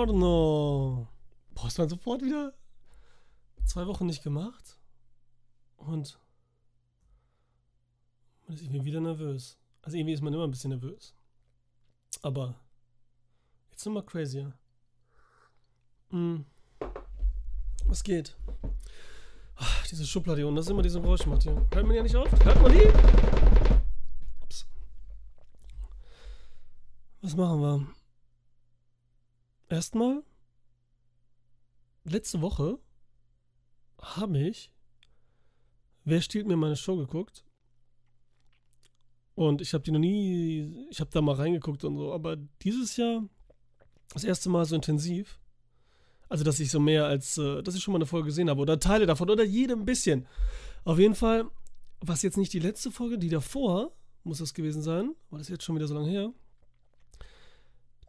Buongiorno. Boah, ist man sofort wieder zwei Wochen nicht gemacht. Und man ist irgendwie wieder nervös. Also irgendwie ist man immer ein bisschen nervös. Aber jetzt nochmal crazier. Hm. Was geht? Ach, diese Schublade hier unten, das ist immer diese Geräusche macht hier. Hört man ja nicht auf? Hört man die? Ups. Was machen wir? Erstmal, letzte Woche habe ich Wer stiehlt mir meine Show geguckt? Und ich habe die noch nie, ich habe da mal reingeguckt und so, aber dieses Jahr das erste Mal so intensiv. Also, dass ich so mehr als, äh, dass ich schon mal eine Folge gesehen habe oder Teile davon oder jedem ein bisschen. Auf jeden Fall, was jetzt nicht die letzte Folge, die davor muss das gewesen sein, war das jetzt schon wieder so lange her.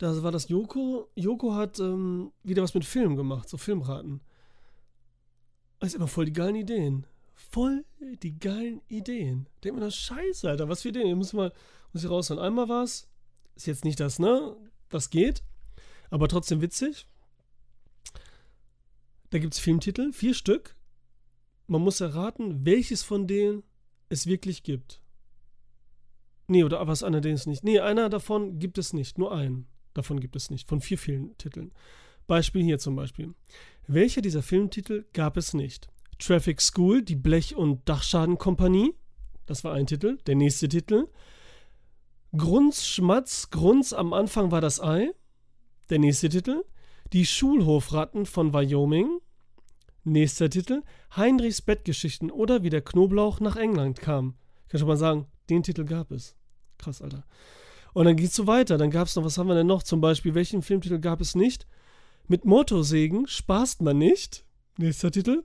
Da war das Joko. Joko hat ähm, wieder was mit Film gemacht, so Filmraten. Das ist immer voll die geilen Ideen. Voll die geilen Ideen. Denk mir das Scheiße, Alter. Was für Ideen? Ich muss mal muss ich raushauen. Einmal war es, ist jetzt nicht das, ne? Das geht. Aber trotzdem witzig. Da gibt es Filmtitel, vier Stück. Man muss erraten, welches von denen es wirklich gibt. Nee, oder was einer den es nicht. Nee, einer davon gibt es nicht. Nur einen davon gibt es nicht. Von vier Filmtiteln. Beispiel hier zum Beispiel. Welcher dieser Filmtitel gab es nicht? Traffic School, die Blech- und Dachschadenkompanie. Das war ein Titel. Der nächste Titel. Grunz, Schmatz, Grunz, am Anfang war das Ei. Der nächste Titel. Die Schulhofratten von Wyoming. Nächster Titel. Heinrichs Bettgeschichten oder wie der Knoblauch nach England kam. Ich kann schon mal sagen, den Titel gab es. Krass, Alter. Und dann geht's so weiter. Dann gab es noch, was haben wir denn noch? Zum Beispiel, welchen Filmtitel gab es nicht? Mit Motorsägen spaßt man nicht. Nächster Titel.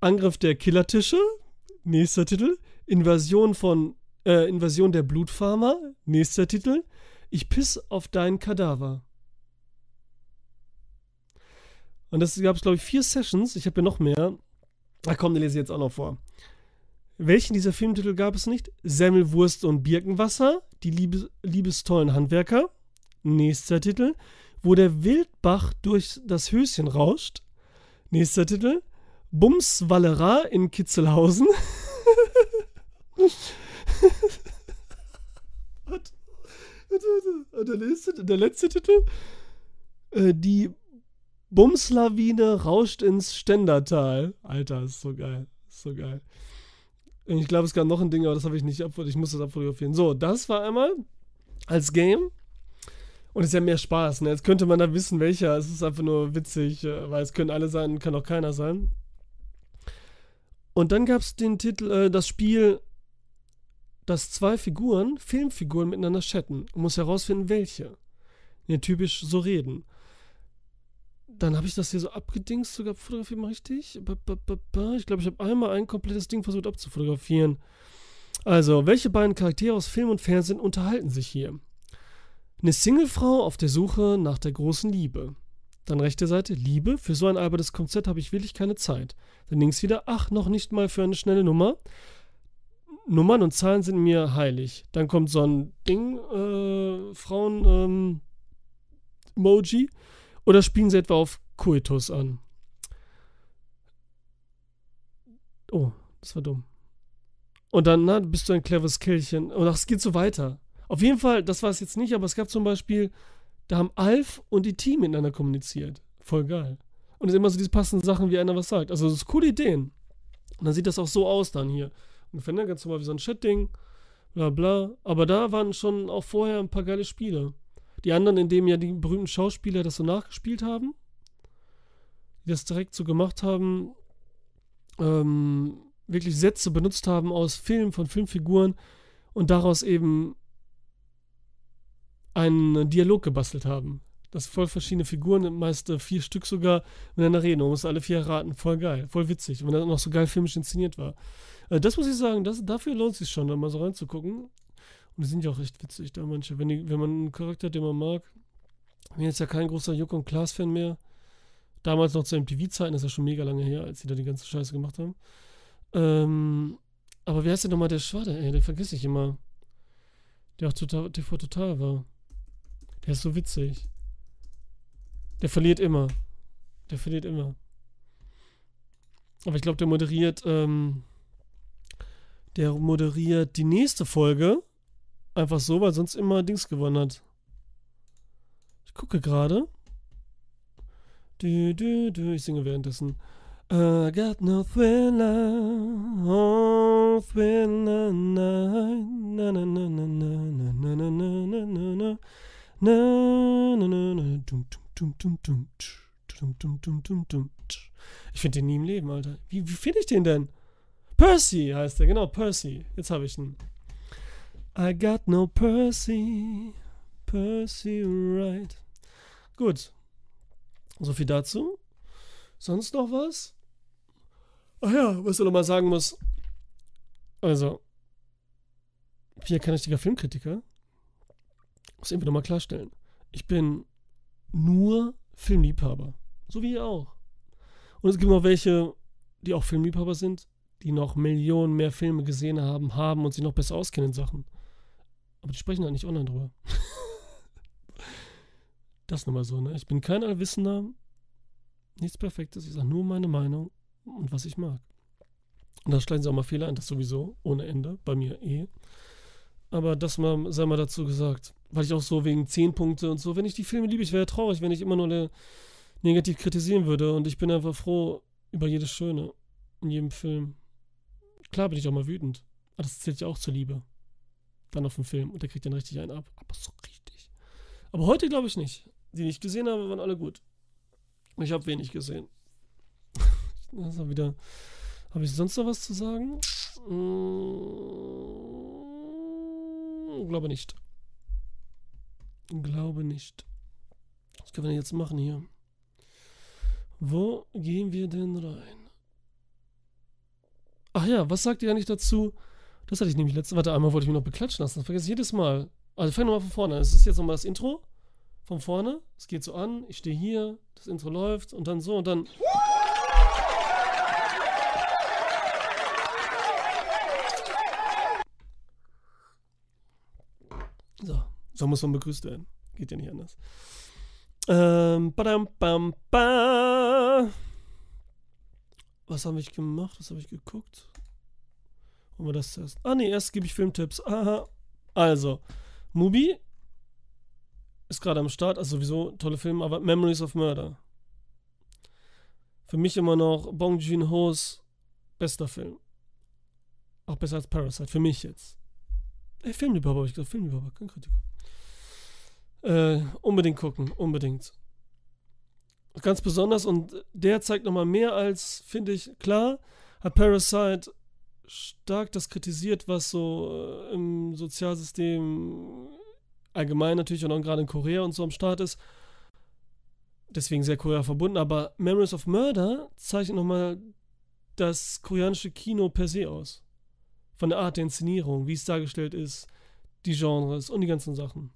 Angriff der Killertische. Nächster Titel. Invasion von äh, Invasion der Blutfarmer. Nächster Titel. Ich piss auf deinen Kadaver. Und das gab es, glaube ich, vier Sessions. Ich habe ja noch mehr. Ach komm, den lese ich jetzt auch noch vor. Welchen dieser Filmtitel gab es nicht? Semmelwurst und Birkenwasser, die Liebes liebestollen Handwerker. Nächster Titel. Wo der Wildbach durch das Höschen rauscht. Nächster Titel. Bumswallera in Kitzelhausen. Und der letzte, der letzte Titel. Äh, die Bumslawine rauscht ins Ständertal. Alter, ist so geil. Ist so geil. Ich glaube, es gab noch ein Ding, aber das habe ich nicht abfotografiert. Ich muss das abfotografieren. So, das war einmal als Game. Und es ist ja mehr Spaß. Ne? Jetzt könnte man da wissen, welcher. Es ist einfach nur witzig, äh, weil es können alle sein, kann auch keiner sein. Und dann gab es den Titel, äh, das Spiel, dass zwei Figuren, Filmfiguren miteinander chatten. Und muss herausfinden, welche. Ja, typisch so reden. Dann habe ich das hier so abgedingst, sogar fotografiert mal richtig. Ich glaube, ich habe einmal ein komplettes Ding versucht abzufotografieren. Also, welche beiden Charaktere aus Film und Fernsehen unterhalten sich hier? Eine Singlefrau auf der Suche nach der großen Liebe. Dann rechte Seite, Liebe, für so ein albernes Konzert habe ich wirklich keine Zeit. Dann links wieder, ach, noch nicht mal für eine schnelle Nummer. Nummern und Zahlen sind mir heilig. Dann kommt so ein Ding, äh, Frauen, ähm, Emoji. Oder spielen sie etwa auf Coitus an? Oh, das war dumm. Und dann, na, bist du ein cleveres Kerlchen. Und ach, es geht so weiter. Auf jeden Fall, das war es jetzt nicht, aber es gab zum Beispiel, da haben Alf und die Team miteinander kommuniziert. Voll geil. Und es sind immer so diese passenden Sachen, wie einer was sagt. Also, das ist coole Ideen. Und dann sieht das auch so aus dann hier. Ungefähr, ne, ganz normal wie so ein Chat-Ding, bla bla. Aber da waren schon auch vorher ein paar geile Spiele. Die anderen, in dem ja die berühmten Schauspieler das so nachgespielt haben, die das direkt so gemacht haben, ähm, wirklich Sätze benutzt haben aus Filmen, von Filmfiguren und daraus eben einen Dialog gebastelt haben. Das voll verschiedene Figuren, meist vier Stück sogar, miteinander reden. Man muss alle vier erraten. Voll geil, voll witzig. Und wenn das noch so geil filmisch inszeniert war. Äh, das muss ich sagen, das, dafür lohnt es sich schon, da mal so reinzugucken. Und die sind ja auch recht witzig, da manche. Wenn, die, wenn man einen Charakter, den man mag. Ich bin jetzt ja kein großer Juck und Klaas-Fan mehr. Damals noch zu MTV-Zeiten, das ist ja schon mega lange her, als sie da die ganze Scheiße gemacht haben. Ähm, aber wie heißt denn nochmal der Schwade, ey? Den vergesse ich immer. Der auch total, TV total war. Der ist so witzig. Der verliert immer. Der verliert immer. Aber ich glaube, der moderiert, ähm, der moderiert die nächste Folge einfach so, weil sonst immer Dings gewonnen hat. Ich gucke gerade. Du, du, du, ich singe währenddessen. I got no thriller, oh thriller night, na na na na na na na na na na na na na na na dum dum dum dum dum dum dum dum dum Ich finde den nie im Leben, Alter. Wie, wie finde ich den denn? Percy heißt der, genau, Percy. Jetzt habe ich ihn. I got no Percy, Percy right. Gut. So viel dazu. Sonst noch was? Ach ja, was ich noch mal sagen muss. Also, ich bin ja Filmkritiker. Muss irgendwie nochmal klarstellen. Ich bin nur Filmliebhaber. So wie ihr auch. Und es gibt noch welche, die auch Filmliebhaber sind, die noch Millionen mehr Filme gesehen haben, haben und sich noch besser auskennen in Sachen. Aber die sprechen halt nicht online drüber. das nochmal so, ne? Ich bin kein Allwissender, nichts Perfektes, ich sage nur meine Meinung und was ich mag. Und da schleichen sie auch mal Fehler ein, das sowieso, ohne Ende, bei mir eh. Aber das mal, sei mal dazu gesagt, weil ich auch so wegen 10 Punkte und so, wenn ich die Filme liebe, ich wäre traurig, wenn ich immer nur negativ kritisieren würde und ich bin einfach froh über jedes Schöne in jedem Film. Klar bin ich auch mal wütend, aber das zählt ja auch zur Liebe. Dann auf dem Film und der kriegt dann richtig einen ab, aber so richtig. Aber heute glaube ich nicht. Die, die ich gesehen habe, waren alle gut. Ich habe wenig gesehen. Das wieder. Habe ich sonst noch was zu sagen? Hm, glaube nicht. Glaube nicht. Was können wir denn jetzt machen hier? Wo gehen wir denn rein? Ach ja, was sagt ihr eigentlich dazu? Das hatte ich nämlich letzte. Warte, einmal wollte ich mich noch beklatschen lassen. Das vergesse ich jedes Mal. Also fangen wir mal von vorne. Es ist jetzt nochmal das Intro von vorne. Es geht so an, ich stehe hier, das Intro läuft und dann so und dann. So, so muss man begrüßt werden. Geht ja nicht anders. Ähm, badam, bam, ba. Was habe ich gemacht? Was habe ich geguckt? Wollen wir das zuerst? Ah, nee, erst gebe ich Filmtipps. Aha. Also, Mubi ist gerade am Start, also sowieso tolle Film, aber Memories of Murder. Für mich immer noch Bong Joon-ho's bester Film. Auch besser als Parasite, für mich jetzt. Ey, Filmliebhaber habe ich gesagt, Filmliebhaber, kein Kritiker. Äh, unbedingt gucken, unbedingt. Ganz besonders und der zeigt nochmal mehr als, finde ich, klar, hat Parasite stark das kritisiert, was so äh, im Sozialsystem allgemein natürlich und auch gerade in Korea und so am Start ist. Deswegen sehr Korea verbunden, aber Memories of Murder zeichnet nochmal das koreanische Kino per se aus. Von der Art der Inszenierung, wie es dargestellt ist, die Genres und die ganzen Sachen.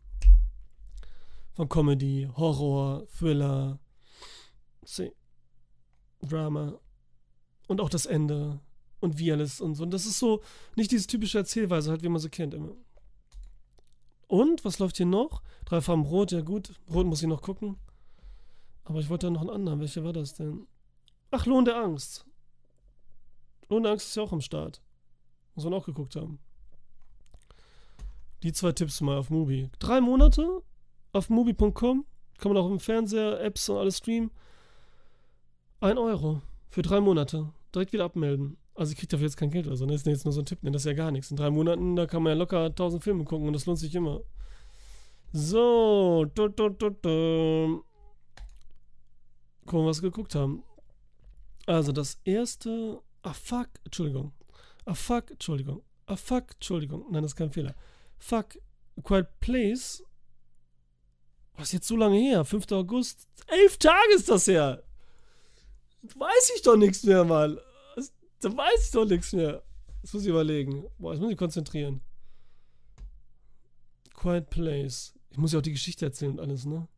Von Comedy, Horror, Thriller, Drama und auch das Ende und wie alles und so. Und das ist so nicht diese typische Erzählweise, halt wie man sie kennt immer. Und, was läuft hier noch? Drei Farben Rot, ja gut. Rot muss ich noch gucken. Aber ich wollte ja noch einen anderen. Welcher war das denn? Ach, Lohn der Angst. Lohn der Angst ist ja auch am Start. Muss man auch geguckt haben. Die zwei Tipps mal auf Mubi. Drei Monate auf mubi.com. Kann man auch im Fernseher, Apps und alles streamen. Ein Euro für drei Monate. Direkt wieder abmelden. Also ich kriege dafür jetzt kein Geld oder so. Das ist jetzt nur so ein Tipp, ne? das ist ja gar nichts. In drei Monaten, da kann man ja locker 1000 Filme gucken und das lohnt sich immer. So, du, du, du, du. Gucken, was wir geguckt haben. Also das erste. Ah fuck, Entschuldigung. Ah fuck, Entschuldigung. Ah fuck, Entschuldigung. Nein, das ist kein Fehler. Fuck, Quiet Place. Was ist jetzt so lange her? 5. August. Elf Tage ist das her. Weiß ich doch nichts mehr, Mann. Da weiß ich doch nichts mehr. Das muss ich überlegen. Boah, jetzt muss ich konzentrieren. Quiet Place. Ich muss ja auch die Geschichte erzählen und alles, ne?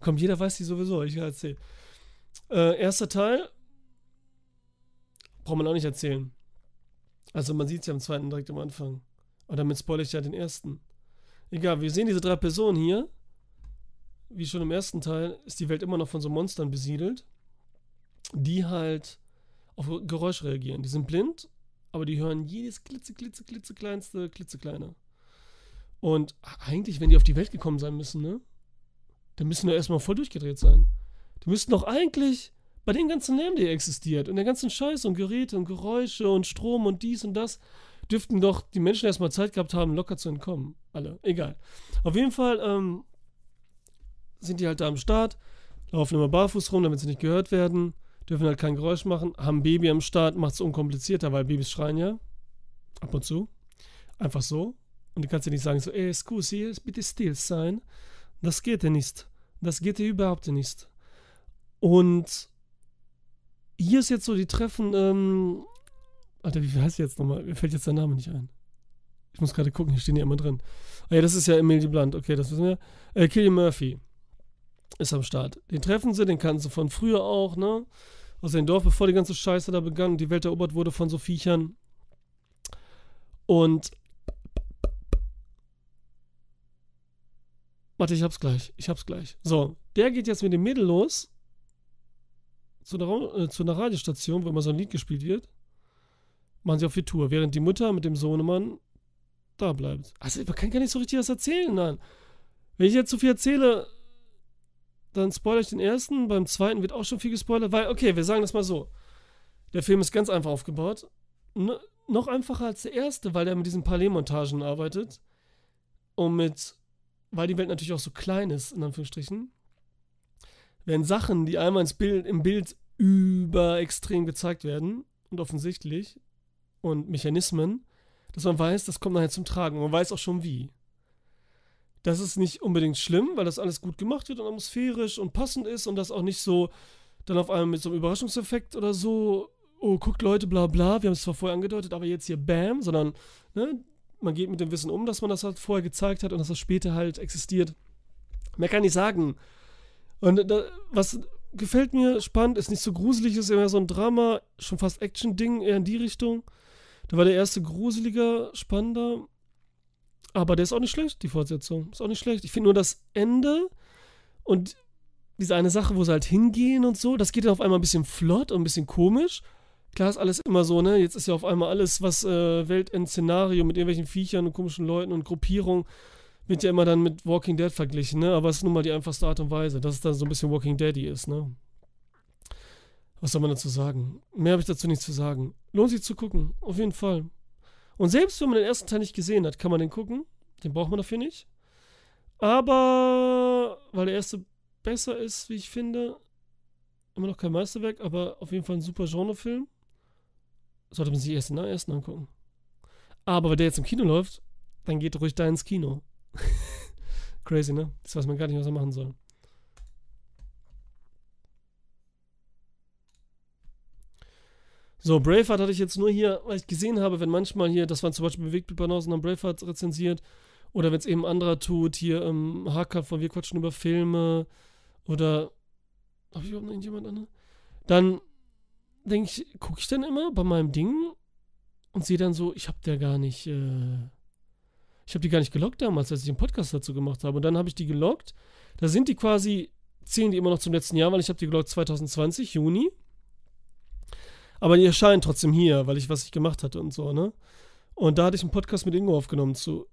Komm, jeder weiß die sowieso. Ich erzähle. Äh, erster Teil. Braucht man auch nicht erzählen. Also man sieht es ja am zweiten direkt am Anfang. Und damit spoilere ich ja den ersten. Egal, wir sehen diese drei Personen hier. wie schon im ersten Teil, ist die Welt immer noch von so Monstern besiedelt, die halt auf Geräusch reagieren. Die sind blind, aber die hören jedes klitze, klitze, klitze kleinste, klitzekleine. Und eigentlich, wenn die auf die Welt gekommen sein müssen, ne, dann müssen die erstmal voll durchgedreht sein. Die müssten doch eigentlich bei dem ganzen Lärm, der existiert und der ganzen Scheiße und Geräte und Geräusche und Strom und dies und das, dürften doch die Menschen erstmal Zeit gehabt haben, locker zu entkommen. Alle. Egal. Auf jeden Fall ähm, sind die halt da am Start, laufen immer barfuß rum, damit sie nicht gehört werden, dürfen halt kein Geräusch machen, haben Baby am Start, macht es unkomplizierter, weil Babys schreien ja. Ab und zu. Einfach so. Und du kannst ja nicht sagen so, ey, scusi, bitte still sein. Das geht ja nicht. Das geht ja überhaupt nicht. Und hier ist jetzt so, die treffen, ähm, Alter, wie heißt die jetzt nochmal? Mir fällt jetzt der Name nicht ein. Ich muss gerade gucken, hier stehen ja immer drin. Ah ja, das ist ja Emily Blunt, okay, das wissen wir. Äh, Killian Murphy ist am Start. Den treffen sie, den kannten sie von früher auch, ne? Aus dem Dorf, bevor die ganze Scheiße da begann und die Welt erobert wurde von so Viechern. Und Warte, ich hab's gleich. Ich hab's gleich. So, der geht jetzt mit dem Mädel los zu einer, äh, zu einer Radiostation, wo immer so ein Lied gespielt wird. Machen sie auf die Tour, während die Mutter mit dem Sohnemann da bleibt. Also, man kann gar nicht so richtig was erzählen, nein. Wenn ich jetzt zu viel erzähle, dann spoilere ich den ersten. Beim zweiten wird auch schon viel gespoilert, weil, okay, wir sagen das mal so. Der Film ist ganz einfach aufgebaut. N noch einfacher als der erste, weil er mit diesen Palais-Montagen arbeitet. Und mit weil die Welt natürlich auch so klein ist, in Anführungsstrichen, werden Sachen, die einmal ins Bild, im Bild über extrem gezeigt werden und offensichtlich und Mechanismen, dass man weiß, das kommt nachher zum Tragen und man weiß auch schon wie. Das ist nicht unbedingt schlimm, weil das alles gut gemacht wird und atmosphärisch und passend ist und das auch nicht so dann auf einmal mit so einem Überraschungseffekt oder so, oh, guckt Leute, bla bla, wir haben es zwar vorher angedeutet, aber jetzt hier bam, sondern ne, man geht mit dem Wissen um, dass man das halt vorher gezeigt hat und dass das später halt existiert. Mehr kann ich sagen. Und da, was gefällt mir spannend, ist nicht so gruselig, ist eher so ein Drama, schon fast Action-Ding, eher in die Richtung. Da war der erste gruseliger, spannender. Aber der ist auch nicht schlecht, die Fortsetzung. Ist auch nicht schlecht. Ich finde nur das Ende und diese eine Sache, wo sie halt hingehen und so, das geht dann auf einmal ein bisschen flott und ein bisschen komisch. Klar ist alles immer so, ne? Jetzt ist ja auf einmal alles, was äh, Weltend-Szenario mit irgendwelchen Viechern und komischen Leuten und Gruppierungen, wird ja immer dann mit Walking Dead verglichen, ne? Aber es ist nun mal die einfachste Art und Weise, dass es dann so ein bisschen Walking Daddy ist, ne? Was soll man dazu sagen? Mehr habe ich dazu nicht zu sagen. Lohnt sich zu gucken, auf jeden Fall. Und selbst wenn man den ersten Teil nicht gesehen hat, kann man den gucken. Den braucht man dafür nicht. Aber weil der erste besser ist, wie ich finde, immer noch kein Meisterwerk, aber auf jeden Fall ein super Genrefilm sollte man sich erst den ersten angucken. Aber wenn der jetzt im Kino läuft, dann geht ruhig da ins Kino. Crazy, ne? Das weiß man gar nicht, was er machen soll. So, Braveheart hatte ich jetzt nur hier, weil ich gesehen habe, wenn manchmal hier, das waren zum Beispiel Bewegtbildbanausen, haben Braveheart rezensiert, oder wenn es eben anderer tut, hier im ähm, Hacker von Wir quatschen über Filme, oder, habe ich überhaupt noch irgendjemand anderen? Dann denke ich, gucke ich dann immer bei meinem Ding und sehe dann so, ich habe der gar nicht, äh, ich habe die gar nicht gelockt damals, als ich den Podcast dazu gemacht habe. Und dann habe ich die gelockt. Da sind die quasi, zählen die immer noch zum letzten Jahr, weil ich habe die gelockt 2020, Juni. Aber die erscheinen trotzdem hier, weil ich was ich gemacht hatte und so, ne? Und da hatte ich einen Podcast mit Ingo aufgenommen, zu,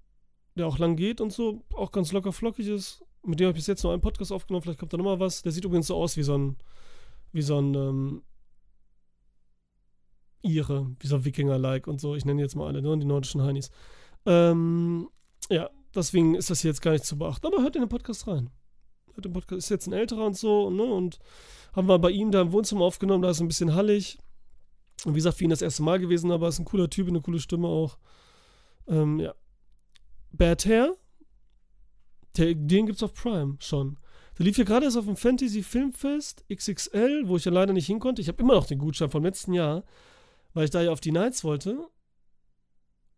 der auch lang geht und so, auch ganz locker flockig ist. Mit dem habe ich bis jetzt noch einen Podcast aufgenommen, vielleicht kommt da nochmal was. Der sieht übrigens so aus wie so ein, wie so ein, ähm, ihre, wie so Wikinger-like und so. Ich nenne jetzt mal alle, ne? Die nordischen Heinis. Ähm, ja, deswegen ist das hier jetzt gar nicht zu beachten. Aber hört in den Podcast rein. Hört den Podcast, ist jetzt ein älterer und so, ne? Und haben wir bei ihm da im Wohnzimmer aufgenommen, da ist ein bisschen hallig. Und wie gesagt, für ihn das erste Mal gewesen, aber ist ein cooler Typ, eine coole Stimme auch. Ähm, ja. Bad Hair, der, den gibt's auf Prime schon. Der lief ja gerade erst auf dem Fantasy Filmfest XXL, wo ich ja leider nicht hin konnte. Ich habe immer noch den Gutschein vom letzten Jahr weil ich da ja auf die Nights wollte.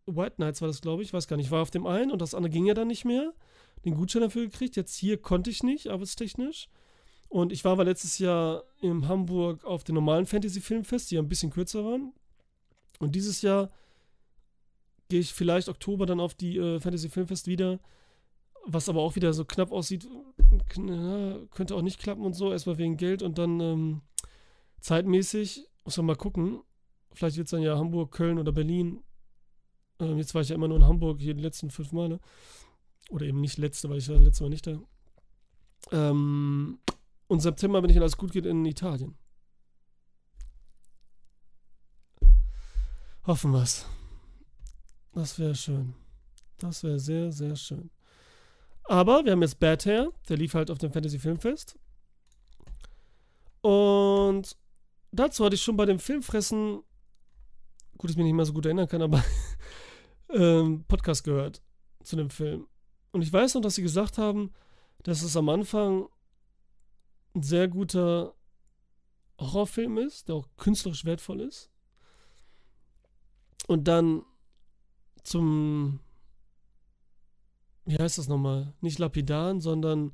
White Nights war das, glaube ich, weiß gar nicht. Ich war auf dem einen und das andere ging ja dann nicht mehr. Den Gutschein dafür gekriegt. Jetzt hier konnte ich nicht, arbeitstechnisch. Und ich war aber letztes Jahr in Hamburg auf den normalen Fantasy-Filmfest, die ja ein bisschen kürzer waren. Und dieses Jahr gehe ich vielleicht Oktober dann auf die äh, Fantasy Filmfest wieder, was aber auch wieder so knapp aussieht, na, könnte auch nicht klappen und so, erstmal wegen Geld und dann ähm, zeitmäßig, muss man mal gucken. Vielleicht wird es dann ja Hamburg, Köln oder Berlin. Ähm, jetzt war ich ja immer nur in Hamburg, hier die letzten fünf Male. Oder eben nicht letzte, weil ich war letztes Mal nicht da. Ähm, und September, wenn ich alles gut geht, in Italien. Hoffen wir's. Das wäre schön. Das wäre sehr, sehr schön. Aber wir haben jetzt Bad Hair, der lief halt auf dem Fantasy Filmfest. Und dazu hatte ich schon bei dem Filmfressen, gut, dass ich mich nicht mehr so gut erinnern kann, aber ähm, Podcast gehört zu dem Film. Und ich weiß noch, dass sie gesagt haben, dass es am Anfang ein sehr guter Horrorfilm ist, der auch künstlerisch wertvoll ist. Und dann zum, wie heißt das nochmal? Nicht lapidaren, sondern,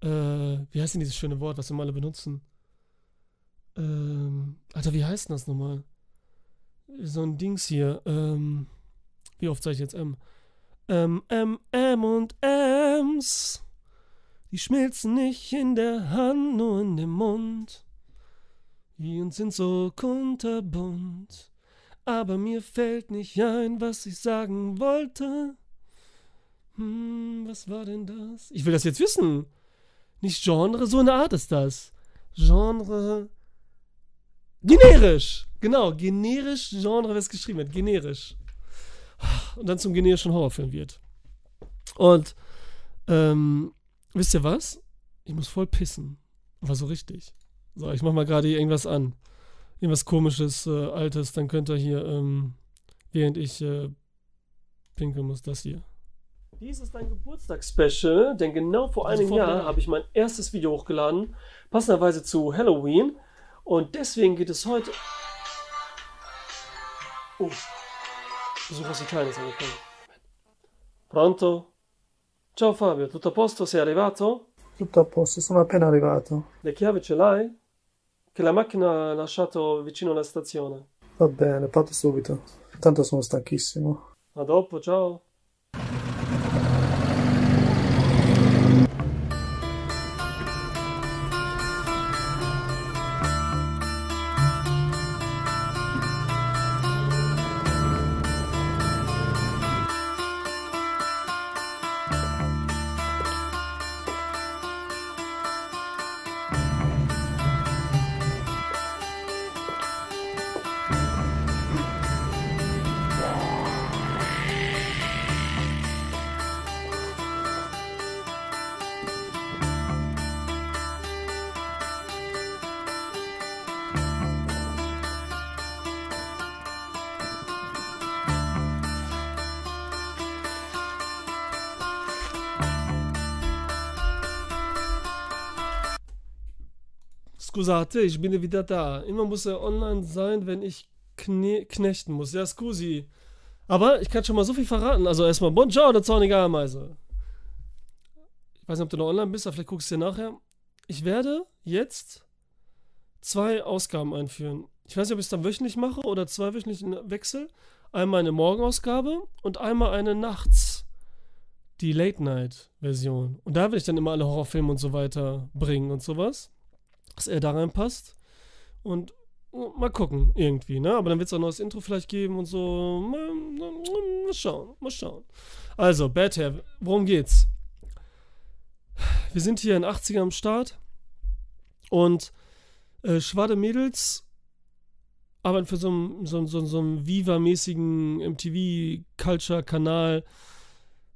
äh, wie heißt denn dieses schöne Wort, was wir mal alle benutzen? Ähm, Alter, wie heißt denn das nochmal? So ein Dings hier, ähm, wie oft sage ich jetzt M? Ähm, M, M und M's. Die schmilzen nicht in der Hand, nur in dem Mund. Die und sind so kunterbunt. Aber mir fällt nicht ein, was ich sagen wollte. Hm, was war denn das? Ich will das jetzt wissen. Nicht Genre, so eine Art ist das. Genre. Generisch. Genau, generisch Genre, was geschrieben wird. Generisch. Und dann zum generischen Horrorfilm wird. Und, ähm, wisst ihr was? Ich muss voll pissen. War so richtig. So, ich mach mal gerade irgendwas an irgendwas komisches, äh, altes, dann könnt ihr hier, ähm, während ich äh, pinkeln muss, das hier. Dies ist ein Geburtstagsspecial, denn genau vor also einem Jahr habe ich mein erstes Video hochgeladen, passenderweise zu Halloween. Und deswegen geht es heute. Oh, Besuch aus Italien ist angekommen. Pronto? Ciao Fabio, tutto a posto? Sei arrivato? Tutto a posto, sono appena arrivato. Le chiavi ce l'hai? Che la macchina ha lasciato vicino alla stazione. Va bene, parto subito. Tanto sono stanchissimo. A dopo, ciao. Scusate, ich bin wieder da. Immer muss er online sein, wenn ich kne knechten muss. Ja, scusi. Aber ich kann schon mal so viel verraten. Also erstmal Buongiorno, zornige Ameise. Ich weiß nicht, ob du noch online bist, aber vielleicht guckst du dir nachher. Ich werde jetzt zwei Ausgaben einführen. Ich weiß nicht, ob ich es dann wöchentlich mache oder zwei wöchentlichen Wechsel. Einmal eine Morgenausgabe und einmal eine Nachts. Die Late-Night-Version. Und da will ich dann immer alle Horrorfilme und so weiter bringen und sowas dass er da reinpasst. Und mal gucken, irgendwie, ne? Aber dann wird es auch noch das Intro vielleicht geben und so. Mal, mal schauen, mal schauen. Also, Bad Hair, worum geht's? Wir sind hier in 80er am Start und äh, Schwade Mädels arbeiten für so einen so, so, so Viva-mäßigen MTV-Culture-Kanal,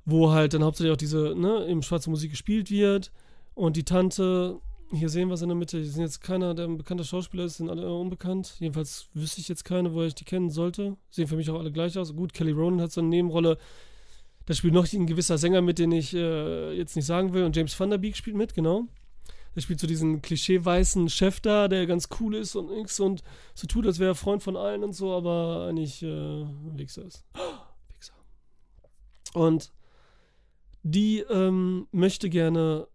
wo halt dann hauptsächlich auch diese, ne, eben schwarze Musik gespielt wird. Und die Tante hier sehen wir es in der Mitte. Hier sind jetzt keiner, der ein bekannter Schauspieler ist, sind alle unbekannt. Jedenfalls wüsste ich jetzt keine, wo ich die kennen sollte. Sehen für mich auch alle gleich aus. Gut, Kelly Ronan hat so eine Nebenrolle. Da spielt noch ein gewisser Sänger mit, den ich äh, jetzt nicht sagen will. Und James Van Der Beek spielt mit, genau. Der spielt so diesen klischee-weißen Chef da, der ganz cool ist und nix und so tut, als wäre er Freund von allen und so, aber eigentlich äh, Wichser ist. Wichser. Und die ähm, möchte gerne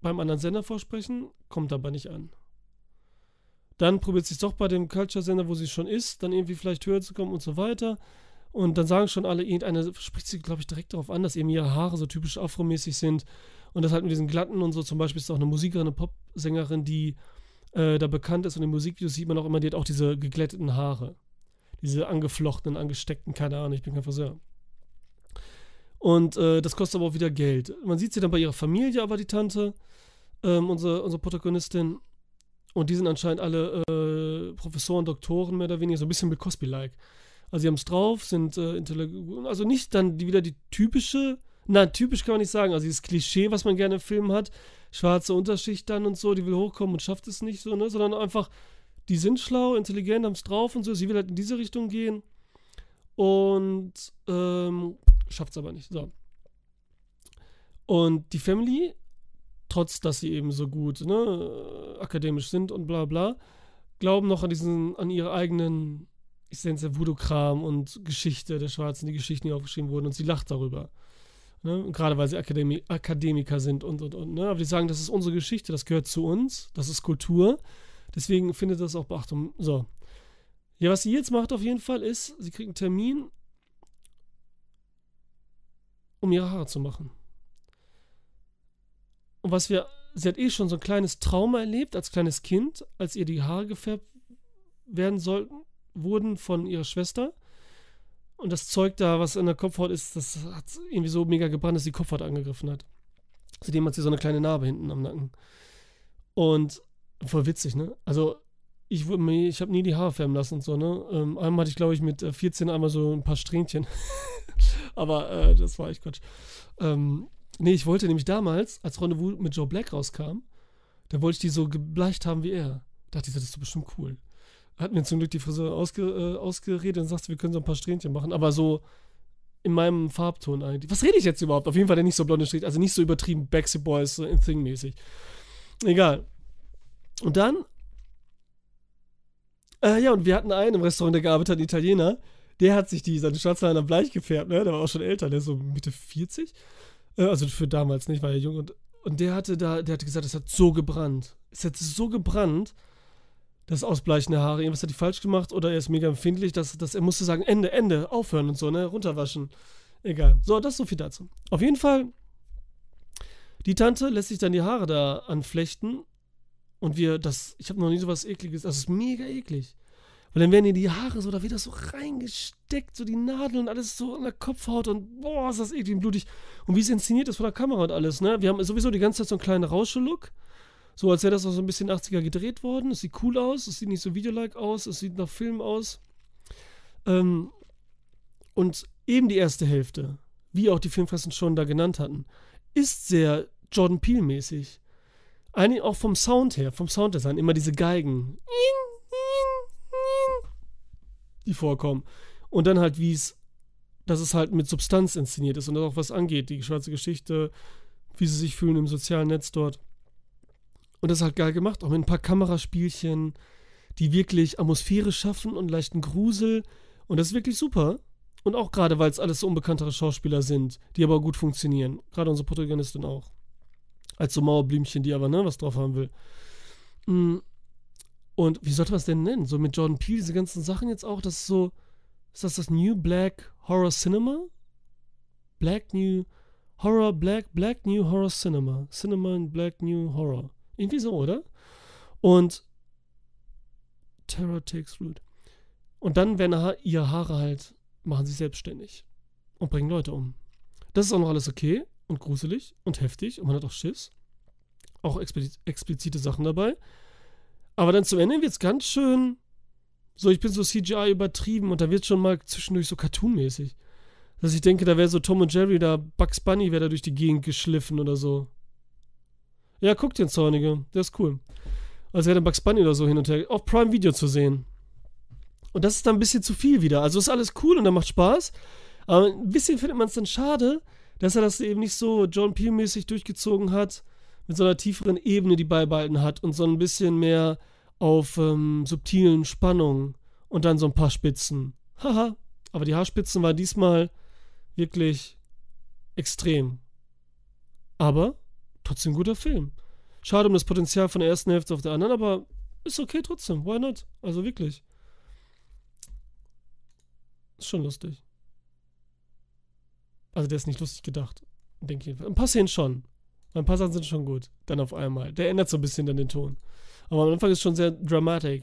beim anderen Sender vorsprechen, kommt aber nicht an. Dann probiert sie es doch bei dem Culture-Sender, wo sie schon ist, dann irgendwie vielleicht höher zu kommen und so weiter. Und dann sagen schon alle, irgendeiner spricht sie, glaube ich, direkt darauf an, dass eben ihre Haare so typisch afromäßig sind Und das halt mit diesen glatten und so. Zum Beispiel ist auch eine Musikerin, eine Popsängerin, die äh, da bekannt ist. Und in Musikvideos sieht man auch immer, die hat auch diese geglätteten Haare. Diese angeflochtenen, angesteckten, keine Ahnung, ich bin kein Friseur. Und äh, das kostet aber auch wieder Geld. Man sieht sie dann bei ihrer Familie, aber die Tante, ähm, unsere, unsere Protagonistin. Und die sind anscheinend alle äh, Professoren, Doktoren, mehr oder weniger, so ein bisschen mit Cosby-like. Also sie haben es drauf, sind äh, also nicht dann die, wieder die typische, na, typisch kann man nicht sagen, also dieses Klischee, was man gerne im Film hat, schwarze Unterschicht dann und so, die will hochkommen und schafft es nicht so, ne, sondern einfach, die sind schlau, intelligent, haben es drauf und so, sie will halt in diese Richtung gehen und ähm, schafft es aber nicht, so. Und die Family trotz dass sie eben so gut ne, akademisch sind und bla bla, glauben noch an diesen, an ihre eigenen, ich nenne es ja Voodoo-Kram und Geschichte der Schwarzen, die Geschichten, die aufgeschrieben wurden und sie lacht darüber. Ne? Gerade weil sie Akademi Akademiker sind und und und. Ne? Aber die sagen, das ist unsere Geschichte, das gehört zu uns, das ist Kultur. Deswegen findet das auch Beachtung. So. Ja, was sie jetzt macht auf jeden Fall ist, sie kriegt einen Termin, um ihre Haare zu machen. Und was wir, sie hat eh schon so ein kleines Trauma erlebt als kleines Kind, als ihr die Haare gefärbt werden sollten, wurden von ihrer Schwester. Und das Zeug da, was in der Kopfhaut ist, das hat irgendwie so mega gebrannt, dass die Kopfhaut angegriffen hat. Zudem hat sie so eine kleine Narbe hinten am Nacken. Und voll witzig, ne? Also, ich, ich habe nie die Haare färben lassen und so, ne? Ähm, einmal hatte ich, glaube ich, mit 14 äh, einmal so ein paar Strähnchen. Aber äh, das war echt Quatsch. Ähm, Nee, ich wollte nämlich damals, als Rendezvous mit Joe Black rauskam, da wollte ich die so gebleicht haben wie er. Da dachte ich, das ist doch bestimmt cool. Hat mir zum Glück die Friseur ausge, äh, ausgeredet und sagte, wir können so ein paar Strähnchen machen, aber so in meinem Farbton eigentlich. Was rede ich jetzt überhaupt? Auf jeden Fall der nicht so blonde Strähnchen, also nicht so übertrieben Backstreet Boys, so in Thing-mäßig. Egal. Und dann, äh, ja, und wir hatten einen im Restaurant, der gearbeitet hat, einen Italiener, der hat sich die, seine Schwarzhaare bleich gefärbt, ne? Der war auch schon älter, der ist so Mitte 40. Äh, also für damals nicht, war er jung. Und, und der hatte da, der hatte gesagt, es hat so gebrannt. Es hat so gebrannt, das Ausbleichen der Haare. Irgendwas hat die falsch gemacht oder er ist mega empfindlich, dass, dass er musste sagen, Ende, Ende, aufhören und so, ne? Runterwaschen. Egal. So, das ist so viel dazu. Auf jeden Fall, die Tante lässt sich dann die Haare da anflechten. Und wir, das, ich habe noch nie so was ekliges, das ist mega eklig. Weil dann werden dir die Haare so, da wird das so reingesteckt, so die Nadeln und alles so an der Kopfhaut und boah, ist das eklig und blutig. Und wie es inszeniert ist von der Kamera und alles, ne? Wir haben sowieso die ganze Zeit so einen kleinen Rauschelook. So als wäre das auch so ein bisschen 80er gedreht worden. Es sieht cool aus, es sieht nicht so videolike aus, es sieht nach Film aus. Ähm, und eben die erste Hälfte, wie auch die Filmfressen schon da genannt hatten, ist sehr Jordan Peele-mäßig. Auch vom Sound her, vom Sounddesign, immer diese Geigen die vorkommen. Und dann halt, wie es, dass es halt mit Substanz inszeniert ist und auch was angeht, die schwarze Geschichte, wie sie sich fühlen im sozialen Netz dort. Und das ist halt geil gemacht, auch mit ein paar Kameraspielchen, die wirklich Atmosphäre schaffen und leichten Grusel. Und das ist wirklich super. Und auch gerade, weil es alles so unbekanntere Schauspieler sind, die aber gut funktionieren. Gerade unsere Protagonistin auch. Als so Mauerblümchen, die aber ne, was drauf haben will. Und wie sollte man es denn nennen? So mit Jordan Peele, diese ganzen Sachen jetzt auch, das ist so, ist das das New Black Horror Cinema? Black New Horror, Black, Black New Horror Cinema. Cinema in Black New Horror. Irgendwie so, oder? Und Terror Takes Root. Und dann werden ihre Haare halt, machen sich selbstständig und bringen Leute um. Das ist auch noch alles okay und gruselig und heftig und man hat auch Schiss. Auch explizite Sachen dabei. Aber dann zum Ende wird es ganz schön. So, ich bin so CGI übertrieben und da wird schon mal zwischendurch so cartoonmäßig. Dass ich denke, da wäre so Tom und Jerry, da Bugs Bunny wäre da durch die Gegend geschliffen oder so. Ja, guckt den Zornige, der ist cool. Als wäre dann Bugs Bunny oder so hin und her auf Prime Video zu sehen. Und das ist dann ein bisschen zu viel wieder. Also ist alles cool und dann macht Spaß. Aber ein bisschen findet man es dann schade, dass er das eben nicht so John Peel-mäßig durchgezogen hat, mit so einer tieferen Ebene die beibehalten hat und so ein bisschen mehr auf ähm, subtilen Spannungen und dann so ein paar Spitzen. Haha, aber die Haarspitzen waren diesmal wirklich extrem. Aber trotzdem guter Film. Schade um das Potenzial von der ersten Hälfte auf der anderen, aber ist okay trotzdem. Why not? Also wirklich. Ist schon lustig. Also der ist nicht lustig gedacht. Denke ich. Ein paar Szenen schon. Ein paar Sachen sind schon gut. Dann auf einmal. Der ändert so ein bisschen dann den Ton. Aber am Anfang ist schon sehr dramatisch.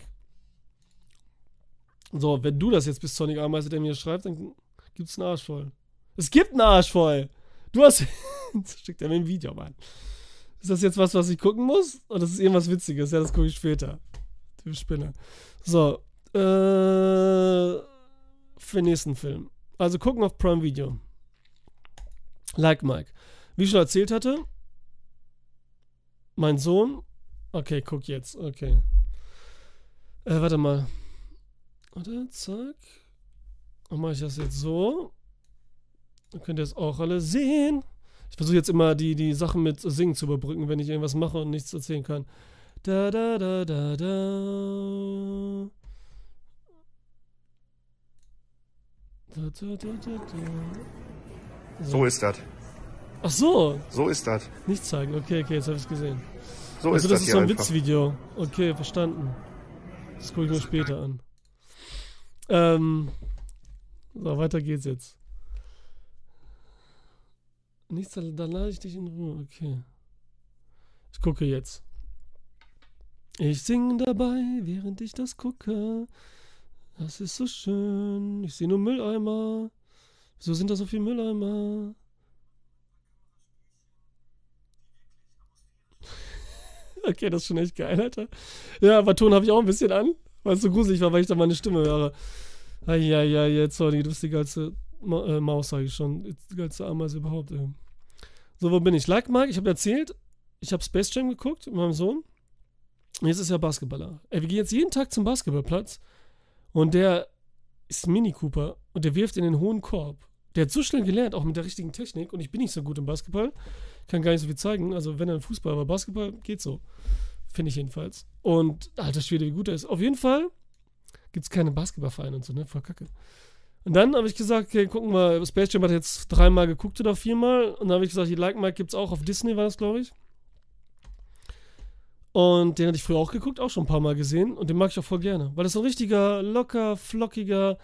So, wenn du das jetzt bist, Sonic Ameise, der mir schreibt, dann gibt's einen Arsch voll. Es gibt einen Arsch voll. Du hast. schickt er mir ein Video, Mann. Ist das jetzt was, was ich gucken muss? Oder ist es irgendwas Witziges? Ja, das gucke ich später. Du Spinner. So. Äh. Für den nächsten Film. Also gucken auf Prime Video. Like Mike. Wie ich schon erzählt hatte, mein Sohn. Okay, guck jetzt. Okay. Äh, warte mal. Warte, zack. Dann mache ich das jetzt so. Dann könnt ihr es auch alle sehen. Ich versuche jetzt immer die, die Sachen mit Singen zu überbrücken, wenn ich irgendwas mache und nichts erzählen kann. Da, da, da, da, da. Da, da, da, da, da. So ist das. Ach so, So ist das. nicht zeigen. Okay, okay, jetzt habe ich es gesehen. So Also ist das das ist so ein einfach. Witzvideo. Okay, verstanden. Das gucke ich mir später an. Ähm, so, weiter geht's jetzt. Nichts, dann dann lade ich dich in Ruhe. Okay. Ich gucke jetzt. Ich singe dabei, während ich das gucke. Das ist so schön. Ich sehe nur Mülleimer. Wieso sind da so viele Mülleimer? Okay, das ist schon echt geil, Alter. Ja, aber Ton habe ich auch ein bisschen an, weil es so gruselig war, weil ich da meine Stimme höre. Eieiei, jetzt, sorry, du bist die geilste Ma äh, Maus, sage ich schon. Die geilste Ameise überhaupt, ey. So, wo bin ich? Like Mike, ich habe erzählt, ich habe Space Jam geguckt mit meinem Sohn. Jetzt ist er Basketballer. Ey, wir gehen jetzt jeden Tag zum Basketballplatz und der ist Mini Cooper und der wirft in den hohen Korb. Der hat so schnell gelernt, auch mit der richtigen Technik. Und ich bin nicht so gut im Basketball. Kann gar nicht so viel zeigen. Also, wenn er Fußball, aber Basketball geht so. Finde ich jedenfalls. Und, alter Schwede, wie gut er ist. Auf jeden Fall gibt es keine Basketballvereine und so, ne? Voll kacke. Und dann habe ich gesagt, okay, gucken wir, Space Jam hat jetzt dreimal geguckt oder viermal. Und dann habe ich gesagt, die Like Mike gibt es auch auf Disney, war das, glaube ich. Und den hatte ich früher auch geguckt, auch schon ein paar Mal gesehen. Und den mag ich auch voll gerne. Weil das so ein richtiger, locker, flockiger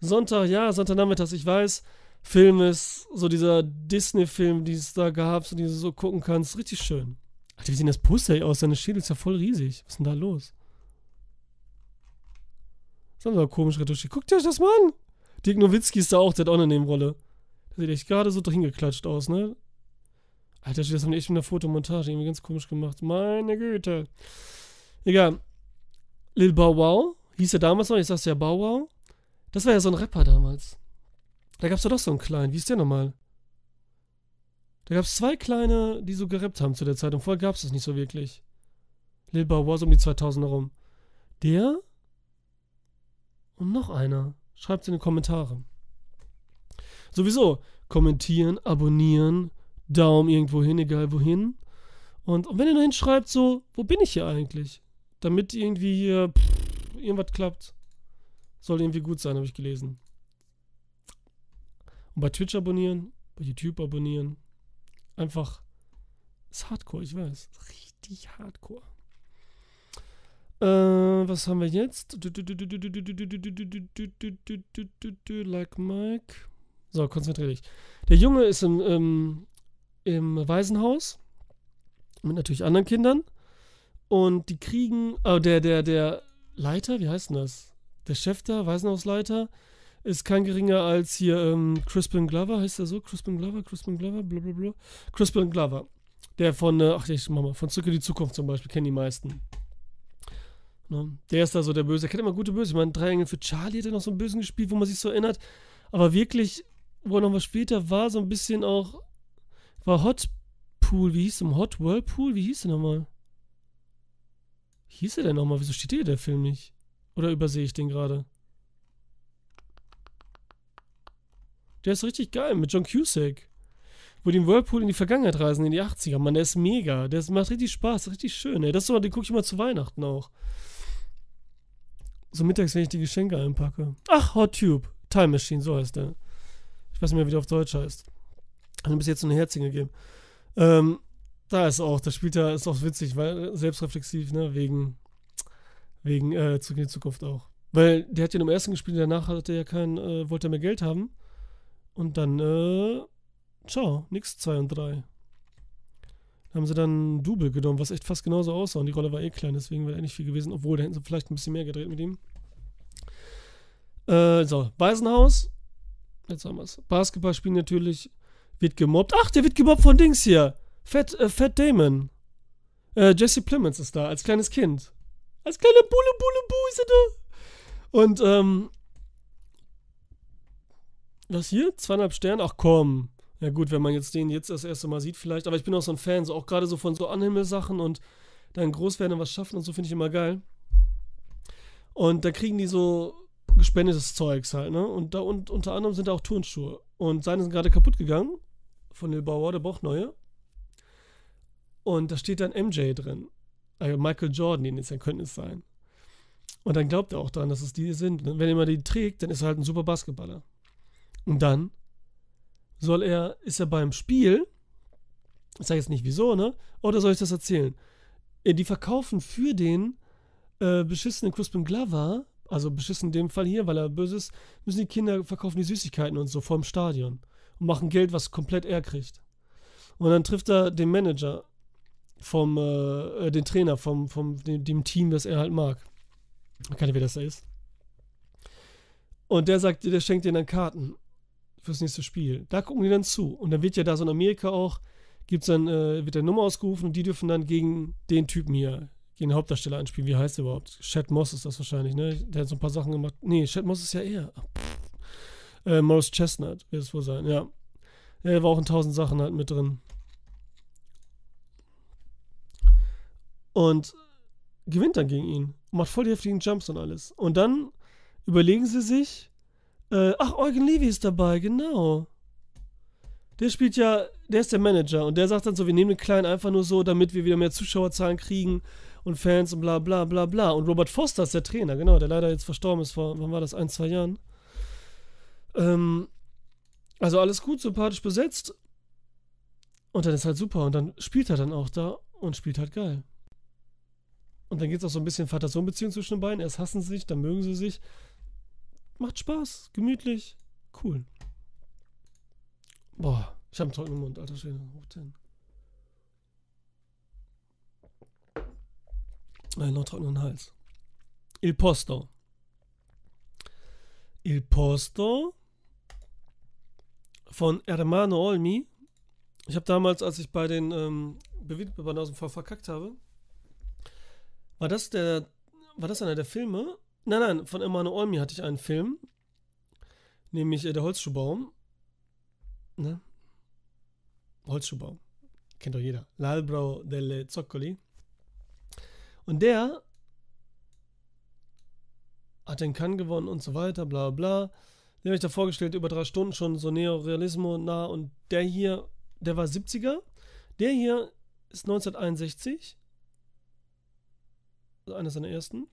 Sonntag, ja, Sonntagnachmittags, ich weiß, Film ist so dieser Disney-Film, die es da gab, so, die du so gucken kannst. Richtig schön. Alter, wie sieht das Poster aus? Seine Schädel ist ja voll riesig. Was ist denn da los? Das haben wir komisch retuschiert. Guckt euch das mal an. Dirk Nowitzki ist da auch, der hat auch eine Nebenrolle. Der sieht echt gerade so hingeklatscht aus, ne? Alter, das haben die echt mit einer Fotomontage irgendwie ganz komisch gemacht. Meine Güte. Egal. Lil Bow Wow hieß er damals noch, ich sag's ja Bow Wow. Das war ja so ein Rapper damals. Da gab's doch doch so einen kleinen. Wie ist der nochmal? Da gab's zwei kleine, die so gerappt haben zu der Zeit. Und vorher gab's das nicht so wirklich. Lil Bow so um die 2000er rum. Der? Und noch einer. Schreibt's in die Kommentare. Sowieso. Kommentieren, abonnieren, Daumen irgendwo hin, egal wohin. Und, und wenn ihr nur hinschreibt, so, wo bin ich hier eigentlich? Damit irgendwie hier pff, irgendwas klappt. Soll irgendwie gut sein, habe ich gelesen. Und bei Twitch abonnieren, bei YouTube abonnieren. Einfach. Ist hardcore, ich weiß. Richtig hardcore. Äh, was haben wir jetzt? Like Mike. So, konzentriere dich. Der Junge ist im, im, im Waisenhaus mit natürlich anderen Kindern und die kriegen, oh, der, der, der Leiter, wie heißt denn das? Der Chef da, Waisenhausleiter, ist kein geringer als hier ähm, Crispin Glover, heißt er so? Crispin Glover, Crispin Glover, blablabla. Crispin Glover. Der von, äh, ach, ich mach mal, von Zurück die Zukunft zum Beispiel, kennen die meisten. Ne? Der ist da so der Böse. Er kennt immer gute Böse. Ich meine, Drei Engel für Charlie hat er noch so einen Bösen gespielt, wo man sich so erinnert. Aber wirklich, wo er noch was später war, so ein bisschen auch, war Hot Pool, wie hieß der? Hot Whirlpool? Wie hieß der nochmal? Wie hieß der denn nochmal? Wieso steht hier der Film nicht? Oder übersehe ich den gerade? Der ist richtig geil, mit John Cusack. Wo die im Whirlpool in die Vergangenheit reisen, in die 80er. Mann, der ist mega. Der ist, macht richtig Spaß, richtig schön. Ey. Das so, den gucke ich immer zu Weihnachten auch. So mittags, wenn ich die Geschenke einpacke. Ach, Hot Tube. Time Machine, so heißt der. Ich weiß nicht mehr, wie der auf Deutsch heißt. Hat mir bis jetzt so eine Herzchen gegeben. Ähm, da ist auch, das spielt er, ist auch witzig, weil selbstreflexiv, ne, wegen, wegen, äh, Zurück in die Zukunft auch. Weil der hat ja im ersten gespielt, danach hatte er ja kein, äh, wollte er mehr Geld haben. Und dann, äh, ciao, nix 2 und 3. haben sie dann Double genommen, was echt fast genauso aussah. Und die Rolle war eh klein, deswegen wäre er nicht viel gewesen. Obwohl, da hätten sie vielleicht ein bisschen mehr gedreht mit ihm. Äh, so, Waisenhaus. Jetzt haben wir es. Basketball spielen natürlich. Wird gemobbt. Ach, der wird gemobbt von Dings hier. Fat, äh, Fat Damon. Äh, Jesse Plemons ist da, als kleines Kind. Als kleiner Bulle, Bulle, Bu ist er da. Und, ähm. Was hier? Zweieinhalb Sterne? Ach komm. Ja gut, wenn man jetzt den jetzt das erste Mal sieht vielleicht, aber ich bin auch so ein Fan, so auch gerade so von so Anhimmelsachen und dann groß werden und was schaffen und so finde ich immer geil. Und da kriegen die so gespendetes Zeugs halt, ne? Und da und unter anderem sind da auch Turnschuhe. Und seine sind gerade kaputt gegangen von Lil Bauer, der braucht neue. Und da steht dann MJ drin. Also Michael Jordan, den jetzt könnte es sein. Und dann glaubt er auch daran, dass es die sind. Wenn er mal die trägt, dann ist er halt ein super Basketballer. Und dann soll er, ist er beim Spiel, ich sage jetzt nicht wieso, ne? Oder soll ich das erzählen? Äh, die verkaufen für den äh, beschissenen Crispin Glover, also beschissen in dem Fall hier, weil er böse ist, müssen die Kinder verkaufen die Süßigkeiten und so vorm Stadion und machen Geld, was komplett er kriegt. Und dann trifft er den Manager vom, äh, äh den Trainer vom, vom dem, dem, Team, das er halt mag. Weiß nicht, wer das da ist. Und der sagt, der schenkt dir dann Karten fürs nächste Spiel. Da gucken die dann zu. Und dann wird ja da so in Amerika auch, gibt's dann, äh, wird der Nummer ausgerufen und die dürfen dann gegen den Typen hier, gegen den Hauptdarsteller anspielen. Wie heißt der überhaupt? Chad Moss ist das wahrscheinlich, ne? Der hat so ein paar Sachen gemacht. Nee, Chad Moss ist ja eher. Äh, Morris Chestnut wird es wohl sein, ja. Er war auch in tausend Sachen halt mit drin. Und gewinnt dann gegen ihn. Macht voll die heftigen Jumps und alles. Und dann überlegen sie sich, äh, ach, Eugen Levy ist dabei, genau. Der spielt ja, der ist der Manager und der sagt dann so, wir nehmen den Kleinen einfach nur so, damit wir wieder mehr Zuschauerzahlen kriegen und Fans und bla bla bla bla. Und Robert Foster ist der Trainer, genau, der leider jetzt verstorben ist vor, wann war das, ein, zwei Jahren. Ähm, also alles gut, sympathisch besetzt. Und dann ist halt super. Und dann spielt er dann auch da und spielt halt geil. Und dann geht es auch so ein bisschen Vater-Sohn-Beziehung zwischen den beiden. Erst hassen sie sich, dann mögen sie sich. Macht Spaß, gemütlich, cool. Boah, ich habe einen trockenen Mund, alter Schwede. Hoch 10. Äh, noch trockenen Hals. Il Posto. Il Posto von Hermano Olmi. Ich habe damals, als ich bei den ähm, Bewegtbewandern verkackt habe, war das der, war das einer der Filme, Nein, nein, von Emanuel Olmi hatte ich einen Film, nämlich äh, Der Holzschuhbaum. Ne? Holzschuhbaum. Kennt doch jeder. L'albro delle Zoccoli. Und der hat den Cannes gewonnen und so weiter, bla bla. Den habe ich da vorgestellt, über drei Stunden schon so Neorealismo nah. Und der hier, der war 70er. Der hier ist 1961. Also einer seiner ersten.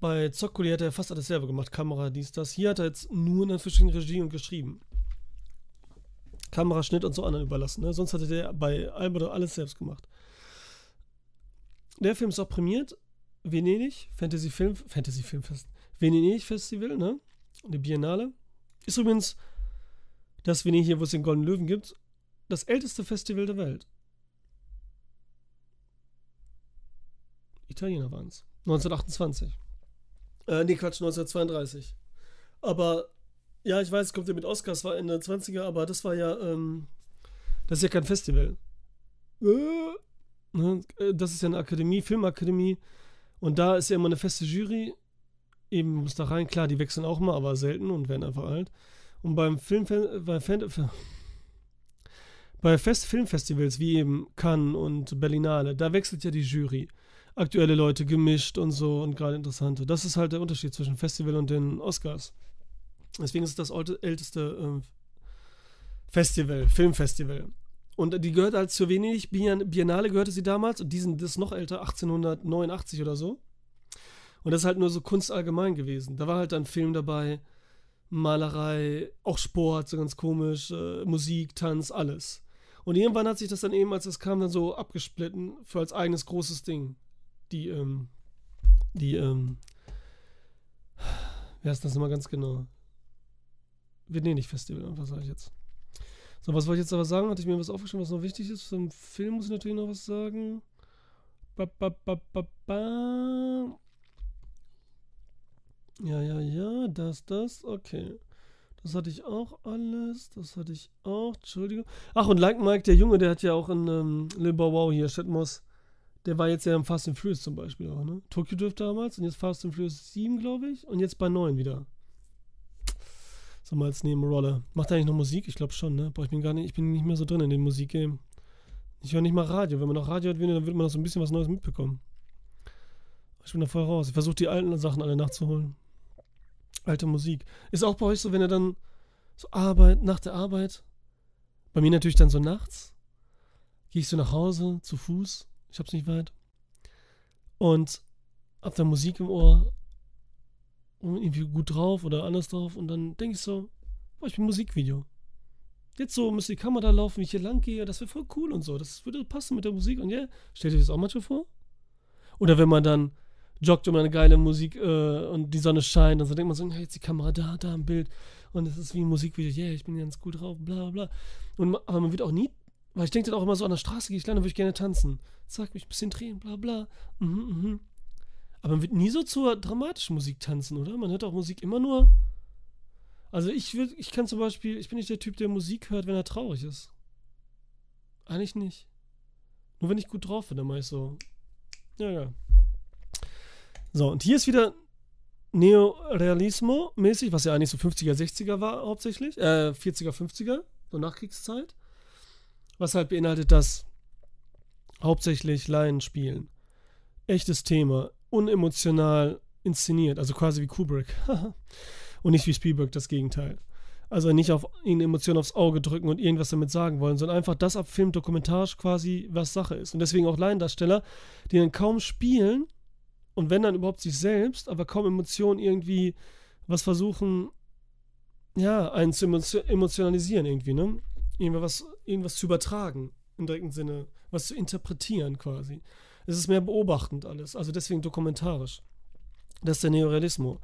Bei Zoccoli hat er fast alles selber gemacht. Kamera, dies, das. Hier hat er jetzt nur eine verschiedene Regie und geschrieben. Kameraschnitt und so anderen überlassen. Ne? Sonst hatte der bei Albert alles selbst gemacht. Der Film ist auch prämiert. Venedig, Fantasy Film, Fantasy Filmfest. Venedig Festival, ne? Die Biennale. Ist übrigens das Venedig hier, wo es den Golden Löwen gibt, das älteste Festival der Welt. Italiener waren es. 1928. Äh, nee, Quatsch, 1932. Aber, ja, ich weiß, es kommt ja mit Oscars, war Ende 20er, aber das war ja, ähm, das ist ja kein Festival. Äh, ne, das ist ja eine Akademie, Filmakademie. Und da ist ja immer eine feste Jury. Eben muss da rein, klar, die wechseln auch mal, aber selten und werden einfach alt. Und beim Film, bei, Fan, bei Fest Filmfestivals wie eben Cannes und Berlinale, da wechselt ja die Jury aktuelle Leute gemischt und so und gerade interessante. Das ist halt der Unterschied zwischen Festival und den Oscars. Deswegen ist es das älteste äh, Festival, Filmfestival. Und die gehört halt zur Venedig Biennale gehörte sie damals und diesen das ist noch älter, 1889 oder so. Und das ist halt nur so Kunst allgemein gewesen. Da war halt dann Film dabei, Malerei, auch Sport, so ganz komisch, äh, Musik, Tanz, alles. Und irgendwann hat sich das dann eben, als es kam, dann so abgesplitten für als eigenes großes Ding die, ähm, die, ähm, wer ist das nochmal ganz genau? Venedig Festival, was sage ich jetzt? So, was wollte ich jetzt aber sagen? Hatte ich mir was aufgeschrieben, was noch wichtig ist? Zum Film muss ich natürlich noch was sagen. Ba, ba, ba, ba, ba. Ja, ja, ja, das, das, okay. Das hatte ich auch alles. Das hatte ich auch. Entschuldigung. Ach, und Like Mike, der Junge, der hat ja auch in ähm, Lil Bow Wow hier, Shetmos, der war jetzt ja im Fast and Furious zum Beispiel auch, ne? Tokyo Drift damals und jetzt Fast and Furious 7, glaube ich. Und jetzt bei 9 wieder. So mal als Nebenrolle. Macht er eigentlich noch Musik? Ich glaube schon, ne? Boah, ich bin gar nicht, ich bin nicht mehr so drin in dem Musikgame. Ich höre nicht mal Radio. Wenn man noch Radio hat, dann wird man noch so ein bisschen was Neues mitbekommen. Ich bin da voll raus. Ich versuche die alten Sachen alle nachzuholen. Alte Musik. Ist auch bei euch so, wenn ihr dann so Arbeit, nach der Arbeit, bei mir natürlich dann so nachts, gehe ich so nach Hause zu Fuß, ich hab's nicht weit, und hab da Musik im Ohr und irgendwie gut drauf oder anders drauf und dann denke ich so, boah, ich bin Musikvideo. Jetzt so müsste die Kamera laufen, wie ich hier lang gehe, das wäre voll cool und so. Das würde passen mit der Musik und ja, yeah, stellt euch das auch manchmal vor? Oder wenn man dann joggt um eine geile Musik äh, und die Sonne scheint und so denkt man so, hey, jetzt die Kamera da, da im Bild und es ist wie ein Musikvideo, yeah, ich bin ganz gut drauf, bla bla. Und, aber man wird auch nie, weil ich denke dann auch immer so, an der Straße gehe ich lang, dann würde ich gerne tanzen. Zack, mich ein bisschen drehen, bla bla. Mhm, mhm. Aber man wird nie so zur dramatischen Musik tanzen, oder? Man hört auch Musik immer nur. Also ich würde, ich kann zum Beispiel, ich bin nicht der Typ, der Musik hört, wenn er traurig ist. Eigentlich nicht. Nur wenn ich gut drauf bin, dann mache ich so. Ja, ja. So, und hier ist wieder Neorealismo-mäßig, was ja eigentlich so 50er, 60er war hauptsächlich. Äh, 40er, 50er, so Nachkriegszeit. Was halt beinhaltet, dass hauptsächlich Laien spielen. Echtes Thema, unemotional inszeniert, also quasi wie Kubrick. und nicht wie Spielberg, das Gegenteil. Also nicht auf ihnen Emotionen aufs Auge drücken und irgendwas damit sagen wollen, sondern einfach das abfilmt, dokumentarisch quasi, was Sache ist. Und deswegen auch Laiendarsteller, die dann kaum spielen, und wenn dann überhaupt sich selbst, aber kaum Emotionen irgendwie was versuchen, ja, einen zu emotionalisieren irgendwie, ne? Irgendwas, irgendwas zu übertragen, im direkten Sinne, was zu interpretieren quasi. Es ist mehr beobachtend alles, also deswegen dokumentarisch. Das ist der Neorealismus.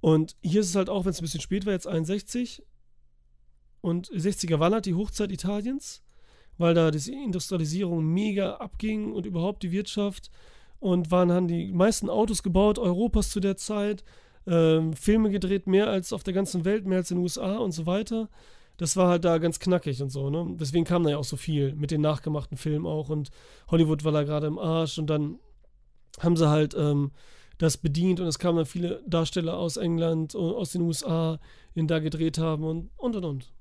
Und hier ist es halt auch, wenn es ein bisschen spät war, jetzt 61 und 60er war halt die Hochzeit Italiens, weil da die Industrialisierung mega abging und überhaupt die Wirtschaft und waren, haben die meisten Autos gebaut Europas zu der Zeit, ähm, Filme gedreht, mehr als auf der ganzen Welt, mehr als in den USA und so weiter. Das war halt da ganz knackig und so, ne? Deswegen kam da ja auch so viel mit den nachgemachten Filmen auch und Hollywood war da gerade im Arsch und dann haben sie halt ähm, das bedient und es kamen dann viele Darsteller aus England, aus den USA, die da gedreht haben und und und und.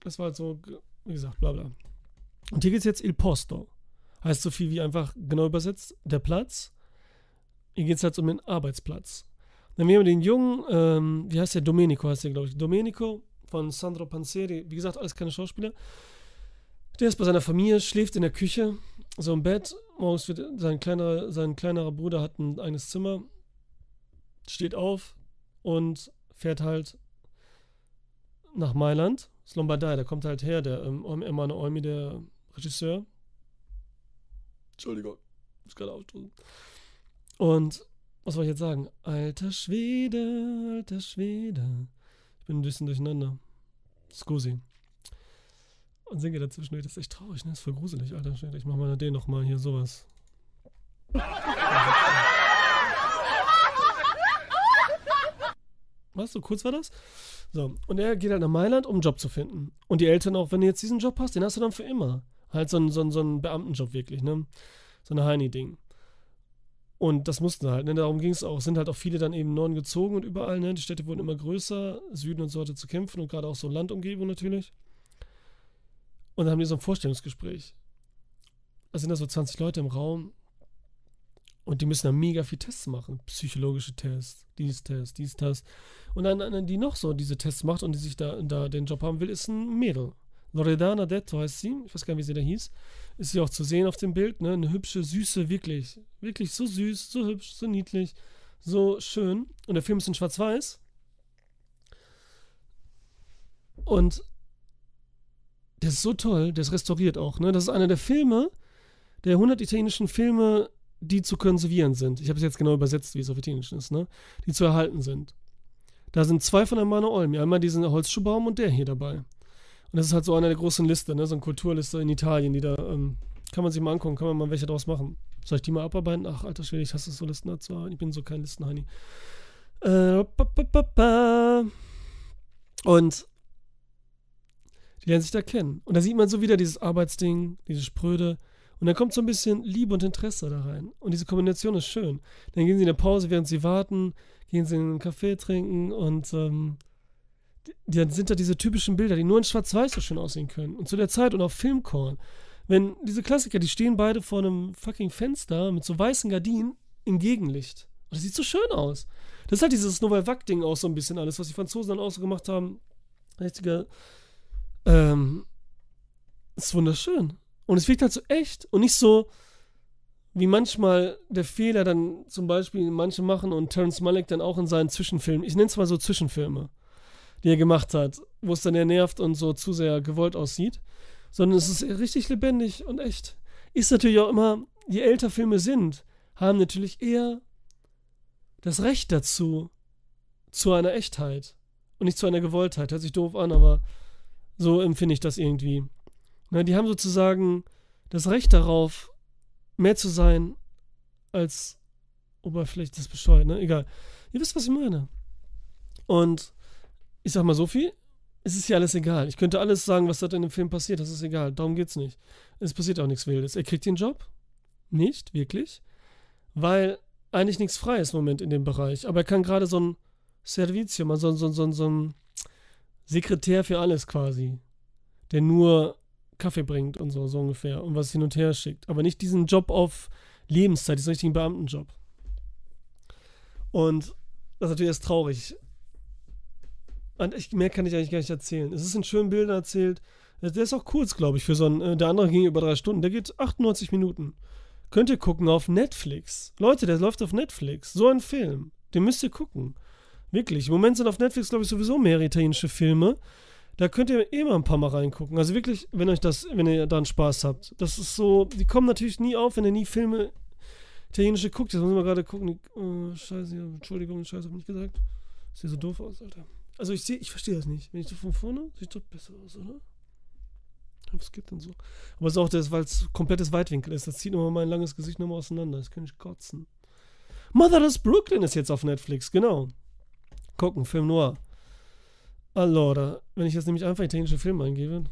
Das war halt so, wie gesagt, bla bla. Und hier geht es jetzt Il Posto. Heißt so viel wie einfach genau übersetzt, der Platz. Hier geht es halt um den Arbeitsplatz. Dann haben wir den Jungen, ähm, wie heißt der? Domenico heißt der, glaube ich. Domenico von Sandro Panzeri. Wie gesagt, alles keine Schauspieler. Der ist bei seiner Familie, schläft in der Küche, so im Bett. Morgens wird sein kleiner, sein kleinerer Bruder hat ein eigenes Zimmer, steht auf und fährt halt nach Mailand. Das ist Lombardei, da kommt halt her, der ähm, Emanuel Olmi, der Regisseur. Entschuldigung, ich gerade aufstoßen. Und was soll ich jetzt sagen? Alter Schwede, alter Schwede. Bin ein bisschen durcheinander. Scusi. Und singe dazwischen, das ist echt traurig, ne? Das ist voll gruselig, alter. Ich mach mal den nochmal hier sowas. Was? So kurz war das? So. Und er geht halt nach Mailand, um einen Job zu finden. Und die Eltern auch, wenn du jetzt diesen Job hast, den hast du dann für immer. Halt so ein, so ein, so ein Beamtenjob wirklich, ne? So ein Heini-Ding. Und das mussten halt, ne? Darum ging es auch. Sind halt auch viele dann eben Norden gezogen und überall, ne? Die Städte wurden immer größer, Süden und so hatte zu kämpfen und gerade auch so Landumgebung natürlich. Und dann haben die so ein Vorstellungsgespräch. Da sind da so 20 Leute im Raum und die müssen da mega viel Tests machen. Psychologische Tests, dies Test, dies Test. Und dann, die noch so diese Tests macht und die sich da, da den Job haben will, ist ein Mädel. Loredana Detto heißt sie, ich weiß gar nicht, wie sie da hieß. Ist sie auch zu sehen auf dem Bild, ne? Eine hübsche, süße, wirklich. Wirklich so süß, so hübsch, so niedlich, so schön. Und der Film ist in Schwarz-Weiß. Und der ist so toll, der ist restauriert auch, ne? Das ist einer der Filme, der 100 italienischen Filme, die zu konservieren sind. Ich habe es jetzt genau übersetzt, wie es auf Italienisch ist, ne? Die zu erhalten sind. Da sind zwei von Amano Olmi. Einmal diesen Holzschuhbaum und der hier dabei. Und das ist halt so eine der großen Liste, ne? so eine Kulturliste in Italien, die da, ähm, kann man sich mal angucken, kann man mal welche draus machen. Soll ich die mal abarbeiten? Ach, alter Schwede, ich hasse so Listen dazu. Ich bin so kein Listenheini. Äh, und die lernen sich da kennen. Und da sieht man so wieder dieses Arbeitsding, dieses Spröde. Und dann kommt so ein bisschen Liebe und Interesse da rein. Und diese Kombination ist schön. Dann gehen sie in eine Pause, während sie warten, gehen sie in einen Kaffee trinken und ähm, dann sind da diese typischen Bilder, die nur in Schwarz-Weiß so schön aussehen können. Und zu der Zeit und auf Filmkorn. Wenn diese Klassiker, die stehen beide vor einem fucking Fenster mit so weißen Gardinen im Gegenlicht. Und das sieht so schön aus. Das ist halt dieses Nouvelle Vague-Ding auch so ein bisschen alles, was die Franzosen dann auch so gemacht haben. Richtiger. Ähm. Ist wunderschön. Und es wirkt halt so echt und nicht so, wie manchmal der Fehler dann zum Beispiel manche machen und Terence Malick dann auch in seinen Zwischenfilmen, ich nenne es mal so Zwischenfilme, die er gemacht hat, wo es dann eher nervt und so zu sehr gewollt aussieht, sondern es ist richtig lebendig und echt. Ist natürlich auch immer, je älter Filme sind, haben natürlich eher das Recht dazu, zu einer Echtheit und nicht zu einer Gewolltheit. Hört sich doof an, aber so empfinde ich das irgendwie. Na, die haben sozusagen das Recht darauf, mehr zu sein als oberflächlich, das bescheuert, ne? Egal. Ihr wisst, was ich meine. Und ich sag mal so viel, es ist ja alles egal. Ich könnte alles sagen, was da in dem Film passiert, das ist egal. Darum geht's nicht. Es passiert auch nichts Wildes. Er kriegt den Job. Nicht, wirklich. Weil eigentlich nichts frei ist im Moment in dem Bereich. Aber er kann gerade so ein Servizio, mal so, so, so, so ein Sekretär für alles quasi. Der nur Kaffee bringt und so, so ungefähr. Und was hin und her schickt. Aber nicht diesen Job auf Lebenszeit, diesen richtigen Beamtenjob. Und das ist natürlich erst traurig. Und ich, mehr kann ich eigentlich gar nicht erzählen. Es ist in schönen Bildern erzählt. Der ist auch kurz, glaube ich, für so einen. Äh, der andere ging über drei Stunden. Der geht 98 Minuten. Könnt ihr gucken auf Netflix. Leute, der läuft auf Netflix. So ein Film. Den müsst ihr gucken. Wirklich. Im Moment sind auf Netflix, glaube ich, sowieso mehrere italienische Filme. Da könnt ihr eh mal ein paar Mal reingucken. Also wirklich, wenn euch das, wenn ihr dann Spaß habt. Das ist so, die kommen natürlich nie auf, wenn ihr nie Filme italienische guckt. Jetzt muss ich mal gerade gucken. Die, oh, scheiße, Entschuldigung, scheiße, hab ich nicht gesagt. Sieht so doof aus, Alter. Also ich sehe, ich verstehe das nicht. Wenn ich so von vorne, sieht doch besser aus, oder? Was geht denn so? Aber es ist auch das, weil es komplettes Weitwinkel ist. Das zieht immer mein langes Gesicht nochmal auseinander. Das kann ich kotzen. Motherless Brooklyn ist jetzt auf Netflix, genau. Gucken, Film Noir. Allora, wenn ich jetzt nämlich einfach italienische Filme eingebe,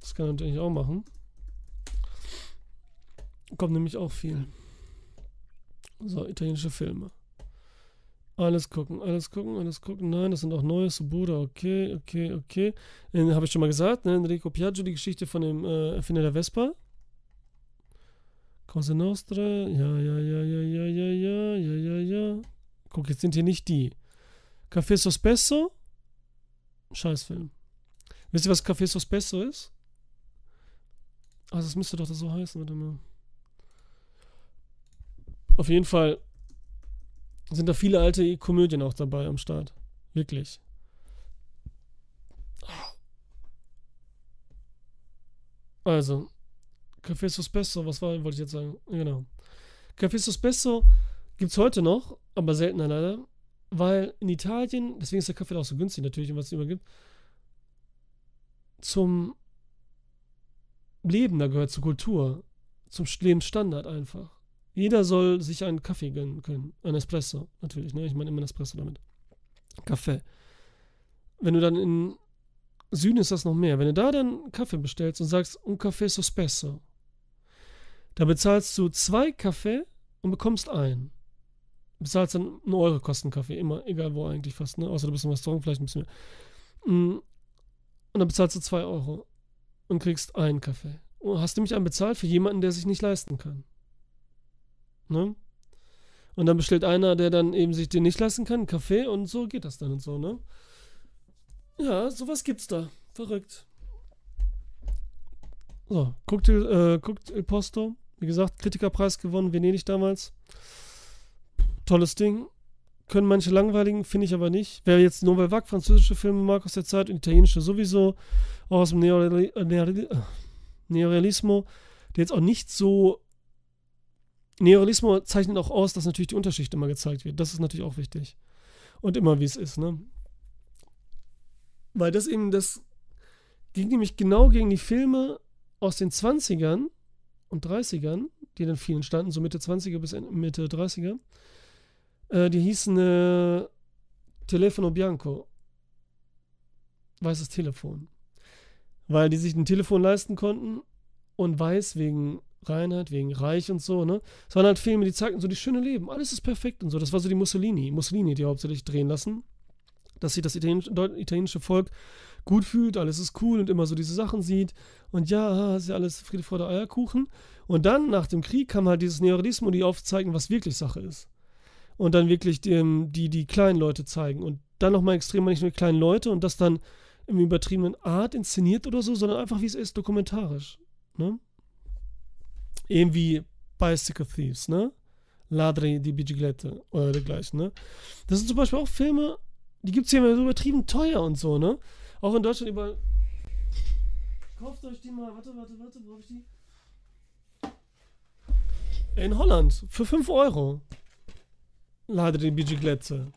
das kann ich natürlich auch machen, kommt nämlich auch viel. So, italienische Filme. Alles gucken, alles gucken, alles gucken. Nein, das sind auch neue Subuda. Okay, okay, okay. Habe ich schon mal gesagt, ne? Enrico Piaggio, die Geschichte von dem äh, Erfinder der Vespa. Cose Nostra. Ja, ja, ja, ja, ja, ja, ja, ja, ja, ja. Guck, jetzt sind hier nicht die. Café Sospesso. Scheißfilm. Wisst ihr, was Café Sospesso ist? Also, das müsste doch so heißen, warte mal. Auf jeden Fall sind da viele alte Komödien auch dabei am Start. Wirklich. Also, Café Sospesso, was war, wollte ich jetzt sagen? Genau. Café Sospesso gibt es heute noch, aber seltener leider, weil in Italien, deswegen ist der Kaffee auch so günstig natürlich was es immer gibt, zum Leben, da gehört zur Kultur, zum Lebensstandard einfach. Jeder soll sich einen Kaffee gönnen können. Ein Espresso, natürlich. Ne? Ich meine immer ein Espresso damit. Kaffee. Wenn du dann in Süden ist das noch mehr. Wenn du da dann Kaffee bestellst und sagst, un Kaffee sospesso, da bezahlst du zwei Kaffee und bekommst einen. Du bezahlst dann eine Euro kosten Kaffee, immer, egal wo eigentlich fast, ne? Außer du bist im Restaurant, vielleicht ein bisschen mehr. Mm. Und dann bezahlst du zwei Euro und kriegst einen Kaffee. Und hast nämlich einen bezahlt für jemanden, der sich nicht leisten kann. Ne? Und dann bestellt einer, der dann eben sich den nicht lassen kann, einen Kaffee und so geht das dann und so, ne? Ja, sowas gibt's da. Verrückt. So, guckt, äh, guckt El Posto. Wie gesagt, Kritikerpreis gewonnen, Venedig damals. Tolles Ding. Können manche langweiligen, finde ich aber nicht. Wer jetzt Nouvelle Vague, französische Filme mag aus der Zeit und italienische sowieso, auch aus dem Neorealismo, der jetzt auch nicht so Neorealismus zeichnet auch aus, dass natürlich die Unterschicht immer gezeigt wird. Das ist natürlich auch wichtig. Und immer wie es ist, ne? Weil das eben das ging nämlich genau gegen die Filme aus den 20ern und 30ern, die dann vielen standen, so Mitte 20er bis Mitte 30er. Äh, die hießen äh, Telefono Bianco. Weißes Telefon. Weil die sich ein Telefon leisten konnten und weiß wegen Reinheit, wegen Reich und so, ne? Es waren halt Filme, die zeigten so die schöne Leben. Alles ist perfekt und so. Das war so die Mussolini. Mussolini, die hauptsächlich drehen lassen. Dass sich das italienische, Volk gut fühlt, alles ist cool und immer so diese Sachen sieht. Und ja, ist ja alles Friede vor der Eierkuchen. Und dann, nach dem Krieg, kam halt dieses Neorealismus, die aufzeigen, was wirklich Sache ist. Und dann wirklich die, die, die kleinen Leute zeigen. Und dann nochmal extrem nicht nur die kleinen Leute und das dann im übertriebenen Art inszeniert oder so, sondern einfach wie es ist, dokumentarisch. Ne? Eben wie Bicycle Thieves, ne? Ladri di Biciclette oder dergleichen, ne? Das sind zum Beispiel auch Filme, die gibt es hier immer so übertrieben teuer und so, ne? Auch in Deutschland überall. Kauft euch die mal, warte, warte, warte, wo hab ich die? In Holland, für 5 Euro. Ladri di Biciclette.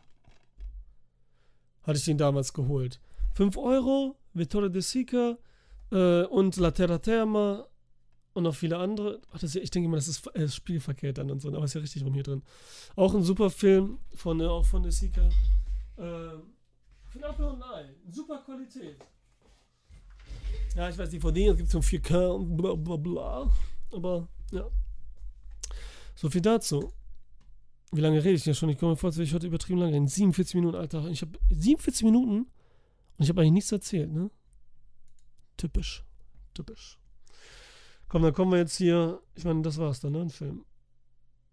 Hatte ich den damals geholt. 5 Euro, Vittorio De Sica äh, und La Terra Terma und noch viele andere. Ach, das ist, ich denke mal, das ist äh, spielverkehrt dann und so, aber ist ja richtig rum hier drin. Auch ein super Film von, äh, auch von De Sica. Äh, für Apfel und Ei. Super Qualität. Ja, ich weiß, die von denen gibt es um 4K und bla bla bla. Aber, ja. So viel dazu. Wie lange rede ich denn schon? Ich komme mir vor, als wäre ich heute übertrieben lange reden. 47 Minuten, Alter. Ich habe 47 Minuten und ich habe eigentlich nichts erzählt, ne? Typisch. Typisch. Komm, dann kommen wir jetzt hier. Ich meine, das war's dann, ne? Ein Film.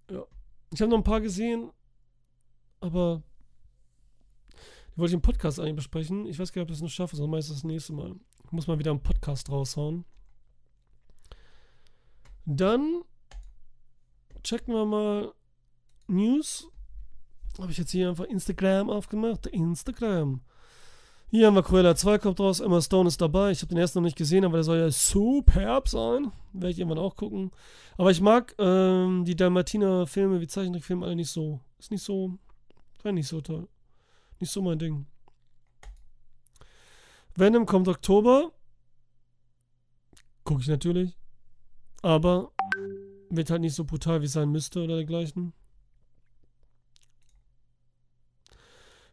Ja. Ich habe noch ein paar gesehen, aber die wollte ich im Podcast eigentlich besprechen. Ich weiß gar nicht, ob ich das noch schaffe, sondern meistens das nächste Mal. Ich muss mal wieder einen Podcast raushauen. Dann checken wir mal News. Habe ich jetzt hier einfach Instagram aufgemacht. Instagram. Hier haben wir Cruella 2 kommt raus. Emma Stone ist dabei. Ich habe den ersten noch nicht gesehen, aber der soll ja superb sein. Werde ich irgendwann auch gucken. Aber ich mag ähm, die Dalmatiner-Filme wie Zeichentrickfilme alle nicht so. Ist nicht so. War nicht so toll. Nicht so mein Ding. Venom kommt Oktober. Gucke ich natürlich. Aber wird halt nicht so brutal, wie es sein müsste oder dergleichen.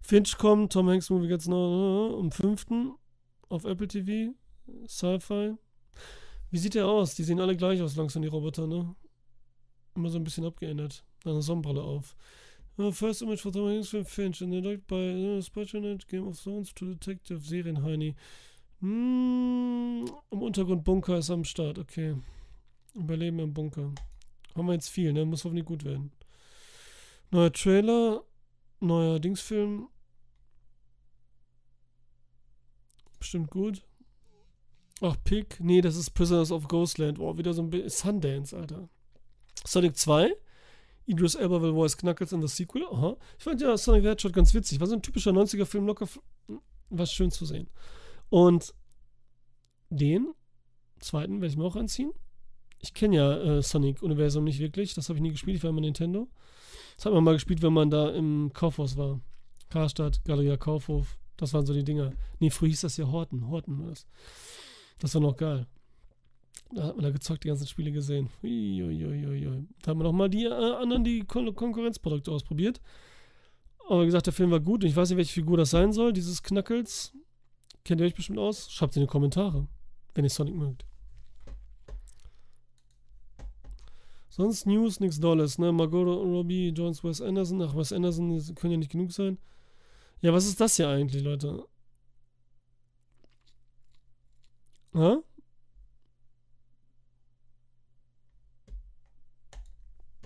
Finch kommt, Tom Hanks Movie noch äh, am 5. auf Apple TV. Sci-Fi. Wie sieht der aus? Die sehen alle gleich aus, langsam die Roboter, ne? Immer so ein bisschen abgeändert. Eine Sonnenbrille auf. First image for Tom Hanks from Finch and directed by uh, Spatchnet, Game of Thrones to Detective Serienheini. Mm, Im Untergrund Bunker ist am Start, okay. Überleben im Bunker. Haben wir jetzt viel, ne? Muss hoffentlich gut werden. Neuer Trailer, neuer Dingsfilm. Bestimmt gut. Ach, Pick. Nee, das ist Prisoners of Ghostland. Oh, wieder so ein bisschen. Sundance, Alter. Sonic 2. Idris Elba will Voice Knuckles in the Sequel. Aha. Ich fand ja Sonic the Hedgehog ganz witzig. War so ein typischer 90er-Film, locker. Was schön zu sehen. Und den zweiten werde ich mir auch anziehen. Ich kenne ja äh, Sonic-Universum nicht wirklich. Das habe ich nie gespielt. Ich war immer Nintendo. Das hat man mal gespielt, wenn man da im Kaufhaus war. Karstadt, Galeria Kaufhof. Das waren so die Dinger. Nee, früher hieß das ja Horten. Horten war das. Das war noch geil. Da hat man da gezockt, die ganzen Spiele gesehen. Uiuiuiui. Da hat man auch mal die äh, anderen, die Kon Konkurrenzprodukte ausprobiert. Aber wie gesagt, der Film war gut. Und ich weiß nicht, welche Figur das sein soll. Dieses Knuckles. Kennt ihr euch bestimmt aus? Schreibt es in die Kommentare, wenn ihr Sonic mögt. Sonst News, nichts Dolles, ne? Margot Robbie, Jones, Wes Anderson. Ach, Wes Anderson können ja nicht genug sein. Ja, was ist das hier eigentlich, Leute? Hä?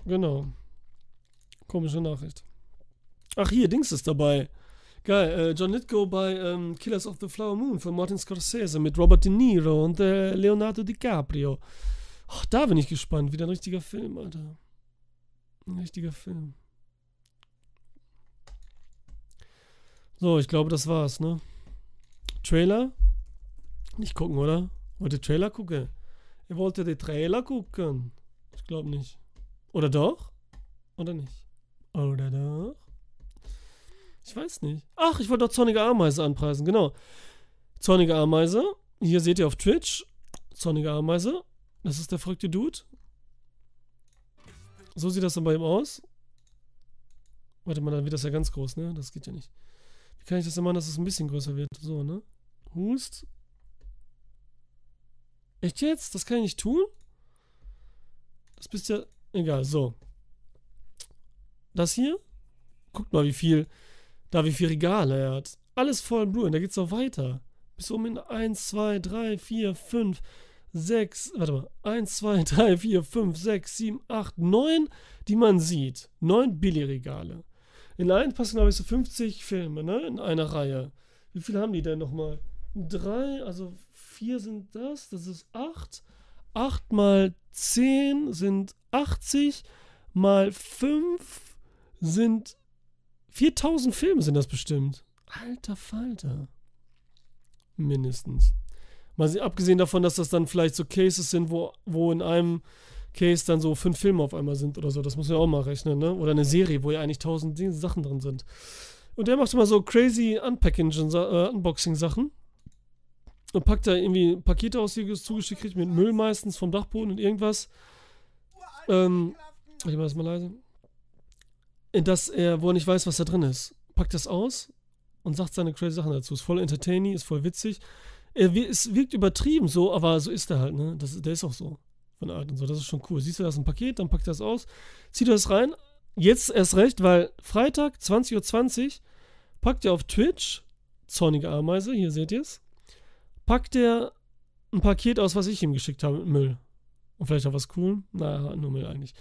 Genau. Komische Nachricht. Ach, hier, Dings ist dabei. Geil, äh, John Lithgow bei ähm, Killers of the Flower Moon von Martin Scorsese mit Robert De Niro und äh, Leonardo DiCaprio. Ach, da bin ich gespannt. Wieder ein richtiger Film, Alter. Ein richtiger Film. So, ich glaube, das war's, ne? Trailer? Nicht gucken, oder? Wollt ihr Trailer gucken? Ihr wollt ja die Trailer gucken? Ich glaube nicht. Oder doch? Oder nicht? Oder doch? Ich weiß nicht. Ach, ich wollte doch Zornige Ameise anpreisen, genau. Zornige Ameise hier seht ihr auf Twitch, Zornige Ameise. Das ist der verrückte Dude. So sieht das dann bei ihm aus. Warte mal, dann wird das ja ganz groß, ne? Das geht ja nicht. Kann ich das denn machen, dass es ein bisschen größer wird? So, ne? Hust. Echt jetzt? Das kann ich nicht tun? Das bist ja... Egal, so. Das hier? Guckt mal, wie viel... Da, wie viel Regale er hat. Alles voll Blue. Und da geht's noch weiter. Bis um in 1, 2, 3, 4, 5, 6, warte mal, 1, 2, 3, 4, 5, 6, 7, 8, 9, die man sieht. 9 Billigregale. In einen passen, glaube ich, so 50 Filme, ne? In einer Reihe. Wie viele haben die denn nochmal? Drei, also vier sind das, das ist 8. 8 mal 10 sind 80, mal 5 sind 4000 Filme sind das bestimmt. Alter Falter. Mindestens. Mal abgesehen davon, dass das dann vielleicht so Cases sind, wo, wo in einem Case dann so fünf Filme auf einmal sind oder so. Das muss man auch mal rechnen, ne? Oder eine Serie, wo ja eigentlich tausend Sachen drin sind. Und der macht immer so crazy äh, Unboxing-Sachen. Und packt da irgendwie Pakete aus, die zugeschickt kriegt, mit Müll meistens vom Dachboden und irgendwas. Ähm, ich mach das mal leise. Dass er, wo er nicht weiß, was da drin ist. Packt das aus und sagt seine crazy Sachen dazu. Ist voll entertaining, ist voll witzig. Er, es wirkt übertrieben so, aber so ist er halt, ne? Das, der ist auch so. Von Art und so. Das ist schon cool. Siehst du, da ist ein Paket, dann packt das aus, zieht das rein. Jetzt erst recht, weil Freitag, 20.20 Uhr, packt er auf Twitch, zornige Ameise, hier seht ihr es, packt er ein Paket aus, was ich ihm geschickt habe mit Müll. Und vielleicht auch was cool. Naja, nur Müll eigentlich.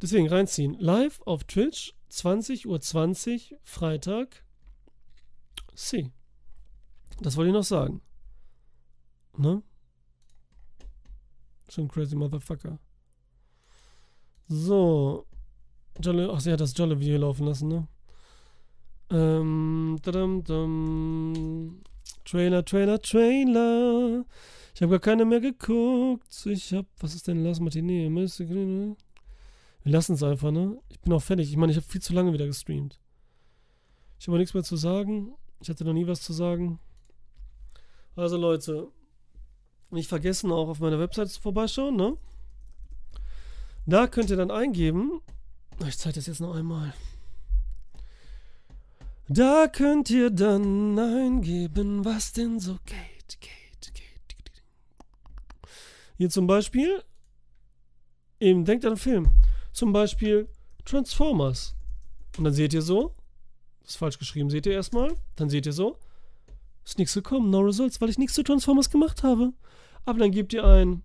Deswegen reinziehen. Live auf Twitch, 20.20 Uhr, Freitag. See. Das wollte ich noch sagen. Ne? Schon crazy Motherfucker. So. Jolle, ach, sie hat das Jolle-Video laufen lassen, ne? Ähm, dadam, dam. Trailer, Trailer, Trailer. Ich habe gar keine mehr geguckt. Ich hab, was ist denn Last Matinee? Wir lassen es einfach, ne? Ich bin auch fertig. Ich meine, ich habe viel zu lange wieder gestreamt. Ich habe nichts mehr zu sagen. Ich hatte noch nie was zu sagen. Also Leute, nicht vergessen, auch auf meiner Website vorbeischauen, ne? Da könnt ihr dann eingeben. Ich zeige das jetzt noch einmal. Da könnt ihr dann eingeben, was denn so geht, geht, geht. Hier zum Beispiel, eben denkt an einen Film. Zum Beispiel Transformers. Und dann seht ihr so, das ist falsch geschrieben, seht ihr erstmal. Dann seht ihr so, ist nichts gekommen, no results, weil ich nichts zu Transformers gemacht habe. Aber dann gebt ihr ein.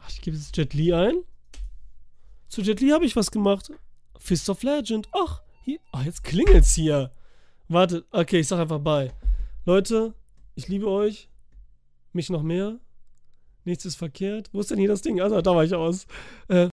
Ach, ich gebe jetzt Jet Li ein. Zu Jet Li habe ich was gemacht. Fist of Legend. Ach, hier. Ach, jetzt klingelt's hier. Wartet. Okay, ich sag einfach bei. Leute, ich liebe euch. Mich noch mehr. Nichts ist verkehrt. Wo ist denn hier das Ding? Also, da war ich aus. Äh,